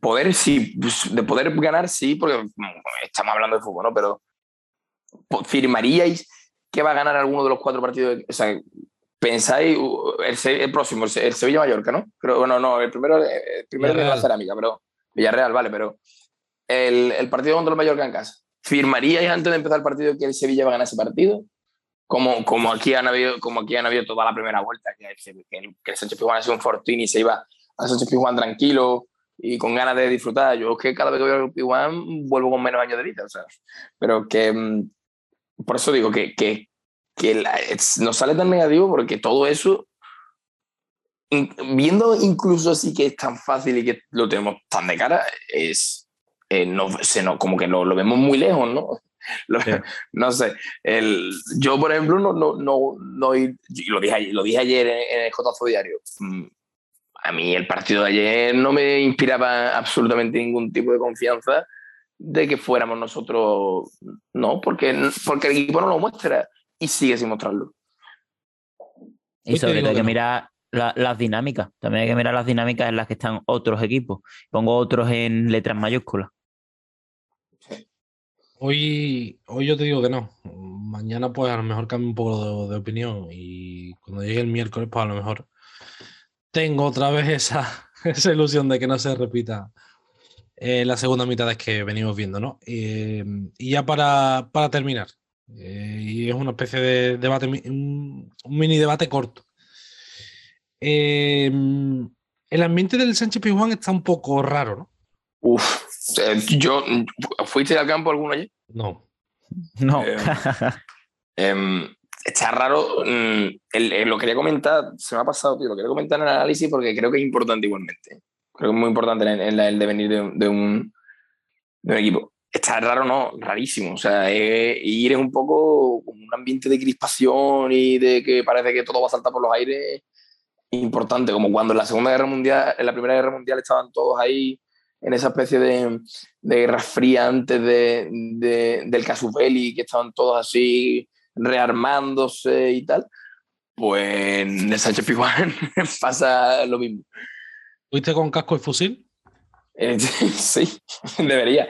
Poder sí, pues, de poder ganar sí, porque mm, estamos hablando de fútbol, ¿no? Pero ¿firmaríais que va a ganar alguno de los cuatro partidos? O sea, pensáis el, próximo, el, Se- el Sevilla-Mallorca, ¿no? Creo, bueno, no, el primero, el primero de la Villarreal. cerámica, pero Villarreal, vale, pero el, el partido contra el Mallorca en casa. ¿Firmaríais antes de empezar el partido que el Sevilla va a ganar ese partido? Como, como, aquí han habido, como aquí han habido toda la primera vuelta, que, el- que el, que el Sánchez Pizjuán ha sido un fortín y se iba a Sánchez Pizjuán tranquilo y con ganas de disfrutar. Yo es que cada vez que voy al Pizjuán vuelvo con menos años de vida, o sea, pero que mm, por eso digo que, que, que la- es- sale tan negativo porque todo eso, in- viendo incluso así que es tan fácil y que lo tenemos tan de cara, es eh, no, se nos- como que lo, lo vemos muy lejos, ¿no? Lo- [LAUGHS] No sé, el, yo por ejemplo no, no, no, no lo dije ayer, lo dije ayer en, en el Cotazo Diario. mm, A mí el partido de ayer no me inspiraba absolutamente ningún tipo de confianza de que fuéramos nosotros, no, porque, porque el equipo no lo muestra y sigue sin mostrarlo. Y sobre todo hay que no. mirar la- las dinámicas. También hay que mirar las dinámicas en las que están otros equipos. Pongo otros en letras mayúsculas. Hoy, hoy yo te digo que no. Mañana pues a lo mejor cambio un poco de, opinión y cuando llegue el miércoles pues a lo mejor tengo otra vez esa, [LAUGHS] esa ilusión de que no se repita eh, la segunda mitad de que venimos viendo, ¿no? Eh, y ya para, para terminar, eh, y es una especie de debate, un, mini debate corto. El ambiente del Sánchez Pizjuán está un poco raro, ¿no? Uf, yo, ¿fuiste al campo alguno ayer? No. No. Eh, [LAUGHS] em, está raro. mm, el- el- lo quería comentar, se me ha pasado, tío, lo quería comentar en el análisis porque creo que es importante igualmente. Creo que es muy importante en, en la- el devenir de, un- de un, de un equipo. Está raro, no, rarísimo. O sea, eh, ir es un poco como un ambiente de crispación y de que parece que todo va a saltar por los aires importante, como cuando en la Segunda Guerra Mundial, en la Primera Guerra Mundial estaban todos ahí en esa especie de, de guerra fría antes de, de- del casus belli, que estaban todos así rearmándose y tal, pues en el Sánchez Pizjuán [LAUGHS] pasa lo mismo. ¿Fuiste con casco y fusil? Eh, [LAUGHS] sí, debería.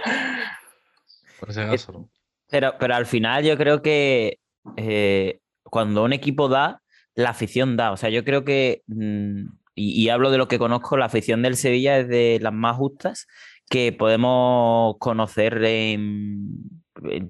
Por ese caso, ¿no? Pero, pero al final yo creo que eh, cuando un equipo da, la afición da. O sea, yo creo que, mm, y, hablo de lo que conozco, la afición del Sevilla es de las más justas que podemos conocer en,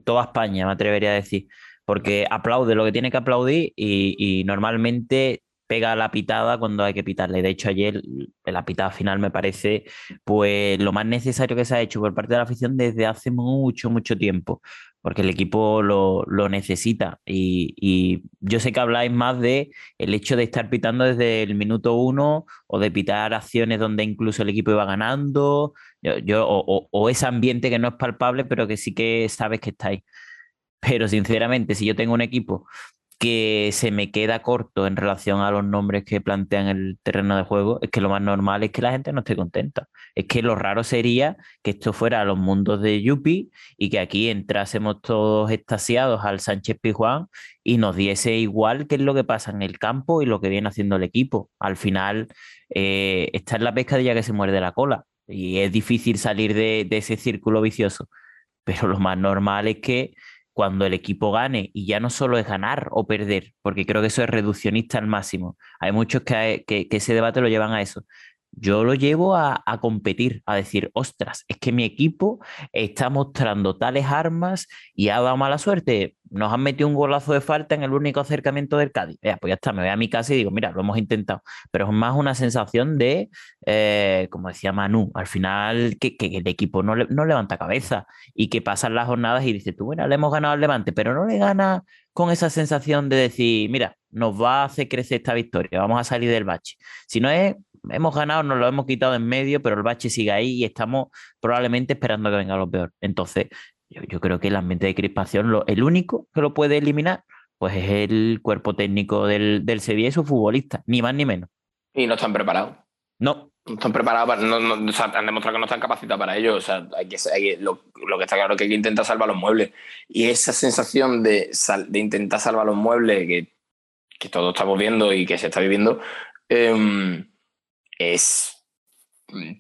toda España, me atrevería a decir. Porque aplaude lo que tiene que aplaudir y normalmente pega la pitada cuando hay que pitarle. De hecho, ayer la pitada final me parece pues lo más necesario que se ha hecho por parte de la afición desde hace mucho, mucho tiempo porque el equipo lo, lo necesita. Y, y yo sé que habláis más de el hecho de estar pitando desde el minuto uno o de pitar acciones donde incluso el equipo iba ganando, yo, yo- o, o- o ese ambiente que no es palpable, pero que sí que sabes que está ahí. Pero sinceramente, si yo tengo un equipo que se me queda corto en relación a los nombres que plantean el terreno de juego, es que lo más normal es que la gente no esté contenta. Es que lo raro sería que esto fuera a los mundos de Yupi y que aquí entrásemos todos extasiados al Sánchez Pizjuán y nos diese igual qué es lo que pasa en el campo y lo que viene haciendo el equipo. Al final, eh, está en la pescadilla que se muerde la cola y es difícil salir de, de ese círculo vicioso. Pero lo más normal es que cuando el equipo gane, y ya no solo es ganar o perder, porque creo que eso es reduccionista al máximo. Hay muchos que, que- que ese debate lo llevan a eso. Yo lo llevo a, a competir, a decir, ostras, es que mi equipo está mostrando tales armas y ha dado mala suerte. Nos han metido un golazo de falta en el único acercamiento del Cádiz. Vea, pues ya está, me voy a mi casa y digo, mira, lo hemos intentado. Pero es más una sensación de, eh, como decía Manu, al final que, que el equipo no, le- no levanta cabeza y que pasan las jornadas y dices tú, bueno, le hemos ganado al Levante, pero no le gana con esa sensación de decir, mira, nos va a hacer crecer esta victoria, vamos a salir del bache. Si no es, hemos ganado, nos lo hemos quitado en medio, pero el bache sigue ahí y estamos probablemente esperando a que venga lo peor. Entonces, yo, yo creo que el ambiente de crispación, lo, el único que lo puede eliminar, pues es el cuerpo técnico del, del Sevilla y sus futbolistas, ni más ni menos. Y no están preparados. No. No están preparados, para- no, no, o sea, han demostrado que no están capacitados para ello. O sea, hay que, hay que- lo, lo que está claro es que hay que intentar salvar los muebles. Y esa sensación de, sal- de intentar salvar los muebles que, que todos estamos viendo y que se está viviendo, em, es.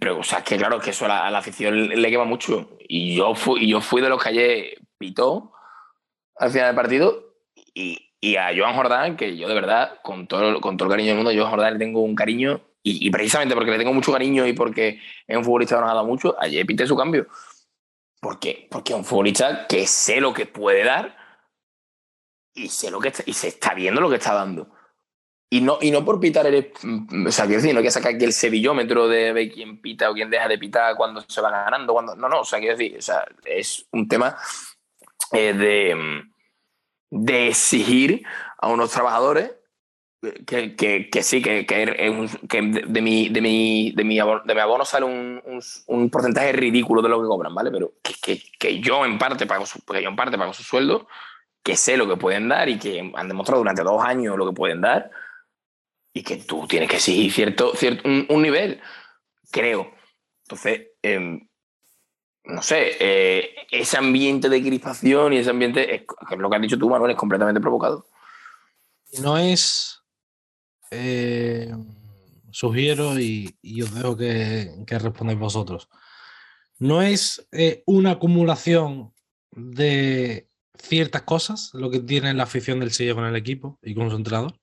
Pero, o sea, que claro, que eso a la, afición le, quema mucho. Y yo fui, yo fui de los que ayer pitó al final del partido y, y a Joan Jordán, que yo de verdad, con todo, con todo el cariño del mundo, a Jordán le tengo un cariño, y, y precisamente porque le tengo mucho cariño y porque es un futbolista que nos ha dado mucho, ayer pité su cambio. ¿Por qué? Porque es un futbolista que sé lo que puede dar y sé lo que y se está viendo lo que está dando. Y no, y no por pitar eres. mm, O sea, quiero decir, no que sacar aquí el sevillómetro de ver quién pita o quién deja de pitar cuando se va ganando. Cuando, no, no, o sea, quiero decir, o sea, es un tema eh, de, mm, de exigir a unos trabajadores que, que, que sí, que, que, que de, mi, de, mi, de, mi abono, de mi abono sale un, un, un porcentaje ridículo de lo que cobran, ¿vale? Pero que yo en parte pago su, que yo en parte pago su sueldo, que sé lo que pueden dar y que han demostrado durante dos años lo que pueden dar y que tú tienes que exigir cierto, cierto un, nivel, creo. Entonces, em, no sé, eh, ese ambiente de crispación y ese ambiente, es, lo que has dicho tú, Manuel, es completamente provocado. No es. eh, sugiero y, y os dejo que, que respondáis vosotros. No es eh, una acumulación de ciertas cosas lo que tiene la afición del Sevilla con el equipo y con su entrenador.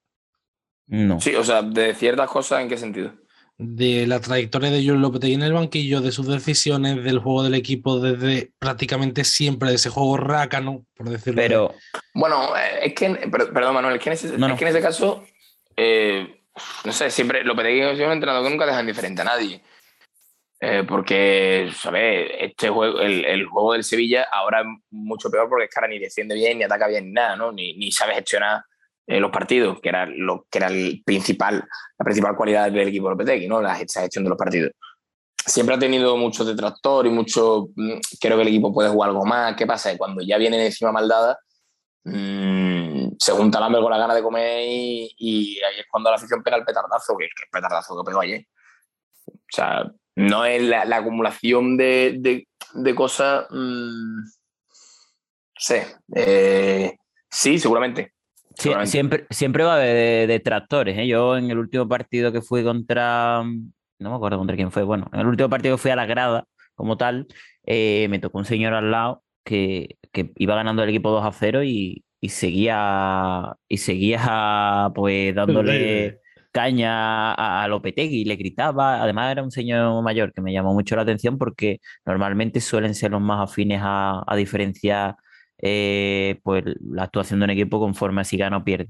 No. Sí, o sea, de ciertas cosas, ¿en qué sentido? De la trayectoria de Jules Lopetegui en el banquillo, de sus decisiones, del juego del equipo, desde prácticamente siempre de ese juego rácano, por decirlo. de- Pero, Bueno, eh, es que, per- perdón, Manuel, es que en ese, No, no. es que en ese caso, eh, no sé, siempre Lopetegui es un entrenador que nunca deja indiferente a nadie. Eh, porque, ¿sabes? Este juego, el, el juego del Sevilla ahora es mucho peor porque es ahora ni defiende bien, ni ataca bien, ni nada, ¿no? Ni, ni sabe gestionar eh, los partidos, que era lo que era el principal, la principal cualidad del equipo Lopetegui, ¿no? La gest- gestión de los partidos. Siempre ha tenido mucho detractor y mucho. mm, Creo que el equipo puede jugar algo más. ¿Qué pasa? Cuando ya viene encima maldada, mm, se junta el hambre con la gana de comer y, ahí es cuando la afición pega el petardazo, que, que el petardazo que pegó ayer. O sea, no es la, la acumulación de, de- cosas. mm, eh, sí, seguramente. Siempre, siempre va de detractores. ¿eh? Yo en el último partido que fui contra, no me acuerdo contra quién fue, bueno, en el último partido que fui a la grada como tal, eh, me tocó un señor al lado que, que iba ganando el equipo 2 a 0 y, y seguía, y seguía pues [LAUGHS] dándole caña a, a Lopetegui, le gritaba, además era un señor mayor que me llamó mucho la atención porque normalmente suelen ser los más afines a, a diferenciar eh, pues la actuación de un equipo conforme a si gana o pierde.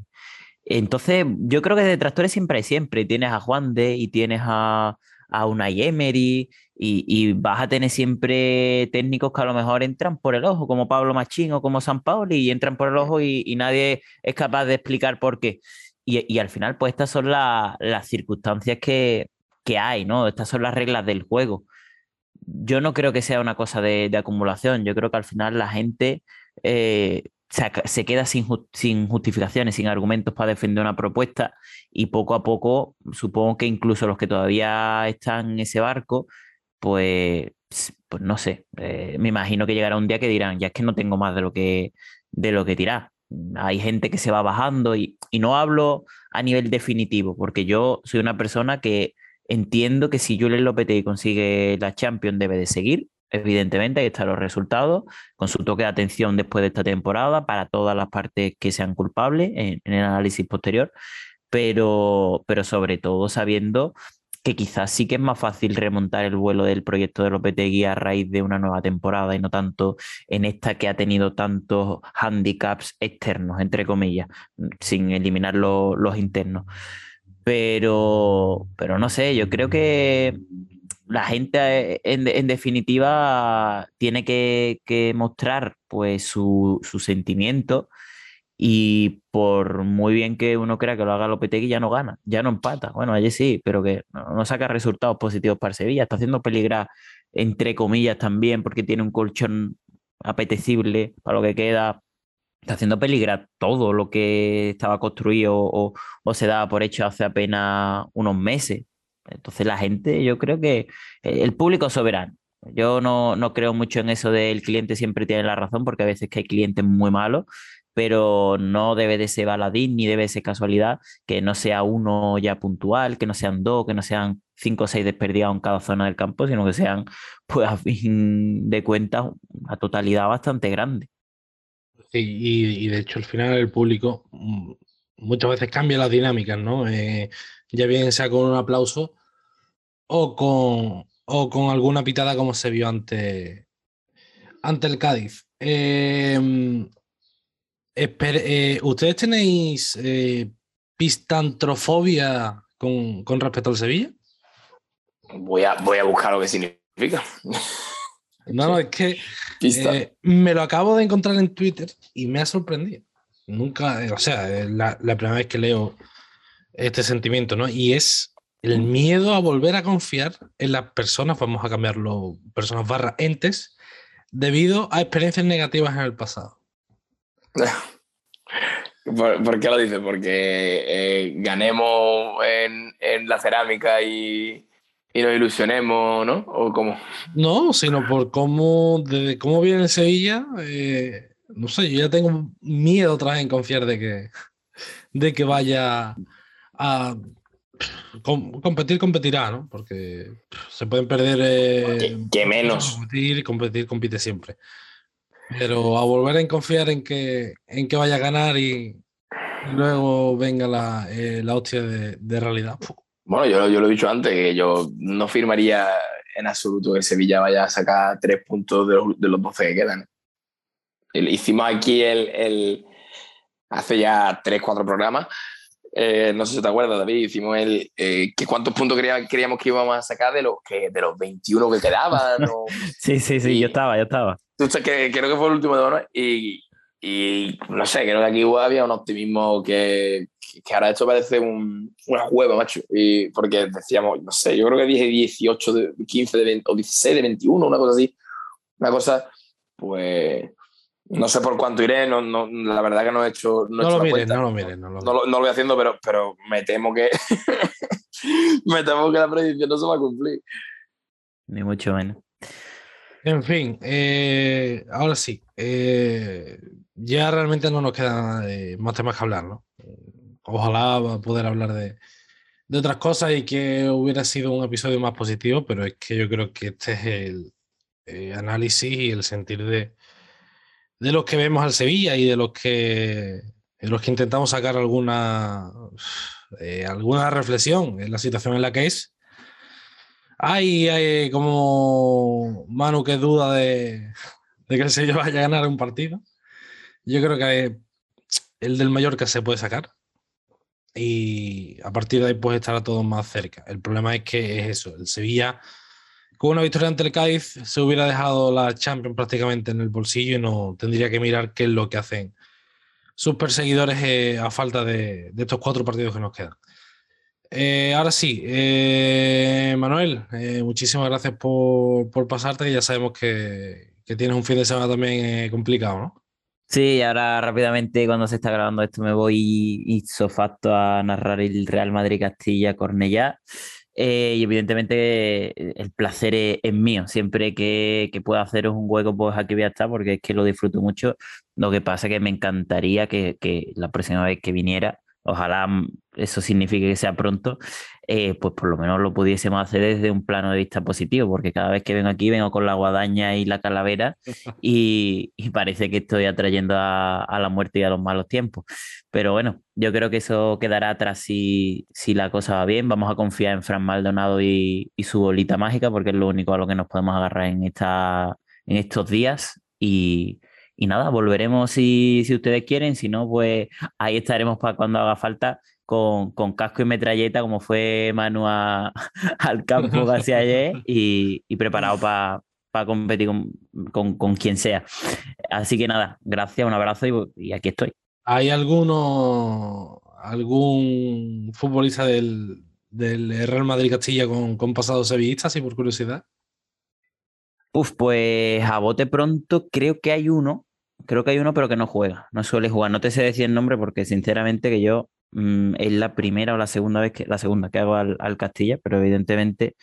Entonces, yo creo que detractores siempre hay siempre. Tienes a Juan de y tienes a, a Unai Emery y, y vas a tener siempre técnicos que a lo mejor entran por el ojo, como Pablo Machín o como San Pauli, y entran por el ojo y, y nadie es capaz de explicar por qué. Y, y al final, pues estas son la- las circunstancias que, que hay, ¿no? Estas son las reglas del juego. Yo no creo que sea una cosa de, de acumulación. Yo creo que al final la gente eh, se, queda sin, ju- sin justificaciones, sin argumentos para defender una propuesta y poco a poco, supongo que incluso los que todavía están en ese barco, pues, pues no sé, eh, me imagino que llegará un día que dirán, ya es que no tengo más de lo que, de lo que tirar. Hay gente que se va bajando y, no hablo a nivel definitivo, porque yo soy una persona que entiendo que si Julen Lopetegui consigue la Champions debe de seguir, evidentemente, ahí están los resultados, con su toque de atención después de esta temporada para todas las partes que sean culpables en, el análisis posterior, pero, pero sobre todo sabiendo que quizás sí que es más fácil remontar el vuelo del proyecto de Lopetegui a raíz de una nueva temporada y no tanto en esta que ha tenido tantos handicaps externos, entre comillas, sin eliminar lo- los internos. Pero, pero no sé, yo creo que la gente en, definitiva tiene que, que mostrar pues su, su sentimiento y por muy bien que uno crea que lo haga Lopetegui ya no gana, ya no empata. Bueno, allí sí, pero que no, no saca resultados positivos para Sevilla. Está haciendo peligrar entre comillas también porque tiene un colchón apetecible para lo que queda. Está haciendo peligrar todo lo que estaba construido o, o se daba por hecho hace apenas unos meses. Entonces la gente, yo creo que eh, el público soberano. Yo no, no creo mucho en eso del cliente siempre tiene la razón, porque a veces que hay clientes muy malos, pero no debe de ser baladín ni debe de ser casualidad que no sea uno ya puntual, que no sean dos, que no sean cinco o seis desperdigados en cada zona del campo, sino que sean, pues a fin de cuentas, una totalidad bastante grande. Y, y de hecho al final el público mm, muchas veces cambia las dinámicas, ¿no? Eh, ya bien sea con un aplauso o con, o con alguna pitada como se vio ante, ante el Cádiz. Eh, espere- eh, ¿Ustedes tenéis eh, pistantrofobia con, con respecto al Sevilla? Voy a, voy a buscar lo que significa. No, no, es que eh, me lo acabo de encontrar en Twitter y me ha sorprendido. Nunca, o sea, la primera vez que leo este sentimiento, ¿no? Y es el miedo a volver a confiar en las personas, vamos a cambiarlo, personas barra entes, debido a experiencias negativas en el pasado. [LAUGHS] ¿Por, por qué lo dices? Porque eh, ganemos en, en la cerámica y, y nos ilusionemos, ¿no? ¿O cómo? No, sino por cómo, desde cómo viene el Sevilla, eh, no sé, yo ya tengo miedo otra vez en confiar de que, de que vaya a com- competir, competirá, ¿no? Porque se pueden perder. eh, Que, menos. Competir, competir, compite siempre. Pero a volver a confiar en que, en que vaya a ganar y, luego venga la, eh, la hostia de, de realidad. Bueno, yo, yo lo he dicho antes, que yo no firmaría en absoluto que Sevilla vaya a sacar tres puntos de los, de los 12 que quedan. Hicimos aquí el, el- hace ya tres, cuatro programas. Eh, no sé si te acuerdas, David, hicimos el eh, que cuántos puntos creíamos que íbamos a sacar de los que de los 21 que quedaban. o- [LAUGHS] Sí, sí, sí, yo estaba, yo estaba. Entonces, que, creo que fue el último de honor y, y no sé, creo que aquí había un optimismo que, que ahora esto parece un, una juega, macho. Y porque decíamos, no sé, yo creo que dije 18, de, 15 de 20, o 16 de 21, una cosa así. Una cosa, pues, no sé por cuánto iré, no, no, la verdad que no he hecho. No, he No hecho lo mires, cuenta. no lo mires, no lo No lo, no lo voy haciendo, pero, pero me temo que [LAUGHS] me temo que la predicción no se va a cumplir. ni mucho menos. En fin, eh, ahora sí, eh, ya realmente no nos quedan eh, más temas que hablar, ¿no? Ojalá poder hablar de, de otras cosas y que hubiera sido un episodio más positivo, pero es que yo creo que este es el eh, análisis y el sentir de, de los que vemos al Sevilla y de los que, de los que intentamos sacar alguna, eh, alguna reflexión en la situación en la que es. Hay, hay como Manu que duda de, de que el Sevilla vaya a ganar un partido. Yo creo que el del Mallorca se puede sacar y a partir de ahí pues estará todo más cerca. El problema es que es eso, el Sevilla con una victoria ante el Cádiz se hubiera dejado la Champions prácticamente en el bolsillo y no tendría que mirar qué es lo que hacen sus perseguidores eh, a falta de, estos cuatro partidos que nos quedan. Eh, ahora sí, eh, Manuel, muchísimas gracias por, por, pasarte, que ya sabemos que, que, tienes un fin de semana también complicado, ¿no? Sí, ahora rápidamente cuando se está grabando esto me voy ipso facto a narrar el Real Madrid Castilla Cornellá. Eh, y evidentemente el placer es, es mío. Siempre que, que, pueda haceros un hueco, pues aquí voy a estar porque es que lo disfruto mucho. Lo que pasa es que me encantaría que, que la próxima vez que viniera, ojalá eso signifique que sea pronto, eh, pues por lo menos lo pudiésemos hacer desde un plano de vista positivo, porque cada vez que vengo aquí vengo con la guadaña y la calavera [LAUGHS] y, y parece que estoy atrayendo a, a, la muerte y a los malos tiempos. Pero bueno, yo creo que eso quedará atrás si, si la cosa va bien. Vamos a confiar en Fran Maldonado y, y su bolita mágica, porque es lo único a lo que nos podemos agarrar en, esta, en estos días. Y, y nada, volveremos si, si ustedes quieren, si no, pues ahí estaremos para cuando haga falta con, con, casco y metralleta, como fue Manu a, [LAUGHS] al campo casi ayer, [LAUGHS] y, y preparado para pa competir con, con, con, quien sea. Así que nada, gracias, un abrazo y, y aquí estoy. ¿Hay alguno, algún futbolista del, del Real Madrid Castilla con, con pasado sevillista, así por curiosidad? Uf, pues a bote pronto creo que hay uno, creo que hay uno, pero que no juega, no suele jugar. No te sé decir el nombre porque sinceramente que yo mmm, es la primera o la segunda vez que la segunda que hago al, al Castilla, pero evidentemente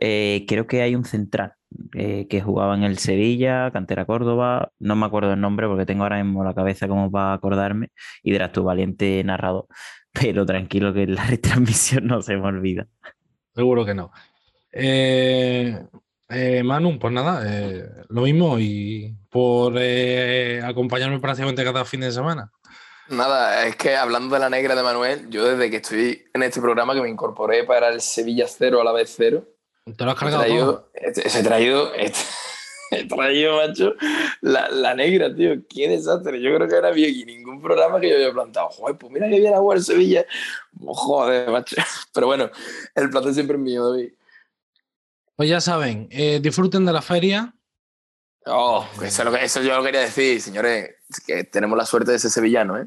eh, creo que hay un central eh, que jugaba en el Sevilla, Cantera Córdoba, no me acuerdo el nombre porque tengo ahora mismo la cabeza como para acordarme y dirás tu valiente narrador, [LAUGHS] pero tranquilo que la retransmisión no se me olvida. Seguro que no. Eh, Manu, pues nada, lo mismo y por acompañarme prácticamente cada fin de semana. Nada, es que hablando de la negra de Manuel, yo desde que estoy en este programa que me incorporé para el Sevilla cero a la vez cero. ¿Te lo has cargado he traído, he, traído, [LAUGHS] he, traído, macho, la, la, negra, tío. Qué desastre. Yo creo que ahora había aquí ningún programa que yo había plantado. Joder, pues mira que viene a jugar el Sevilla. Joder, macho. [LAUGHS] Pero bueno, el placer siempre es mío, David. Pues ya saben, eh, disfruten de la feria. Oh, eso, eso, yo lo quería decir, señores, que tenemos la suerte de ser sevillano, ¿eh?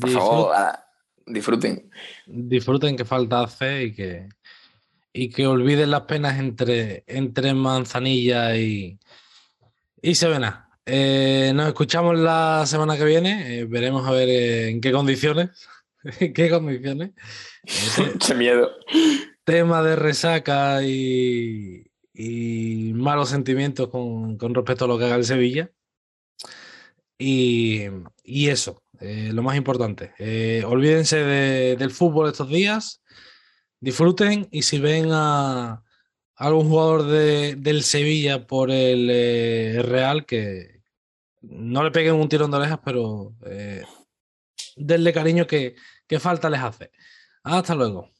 Por Disfrut favor, disfruten. Disfruten que falta hace y que, y que olviden las penas entre, entre Manzanilla y, y Sevena. Eh, nos escuchamos la semana que viene, eh, veremos a ver eh, en qué condiciones. [LAUGHS] ¿En qué condiciones? [LAUGHS] Qué miedo tema de resaca y, y malos sentimientos con, con, respecto a lo que haga el Sevilla. Y, y eso, eh, lo más importante. Eh, olvídense de, del fútbol estos días, disfruten y si ven a, a algún jugador de, del Sevilla por el eh, Real, que no le peguen un tirón de orejas, pero denle cariño que, que falta les hace. Hasta luego.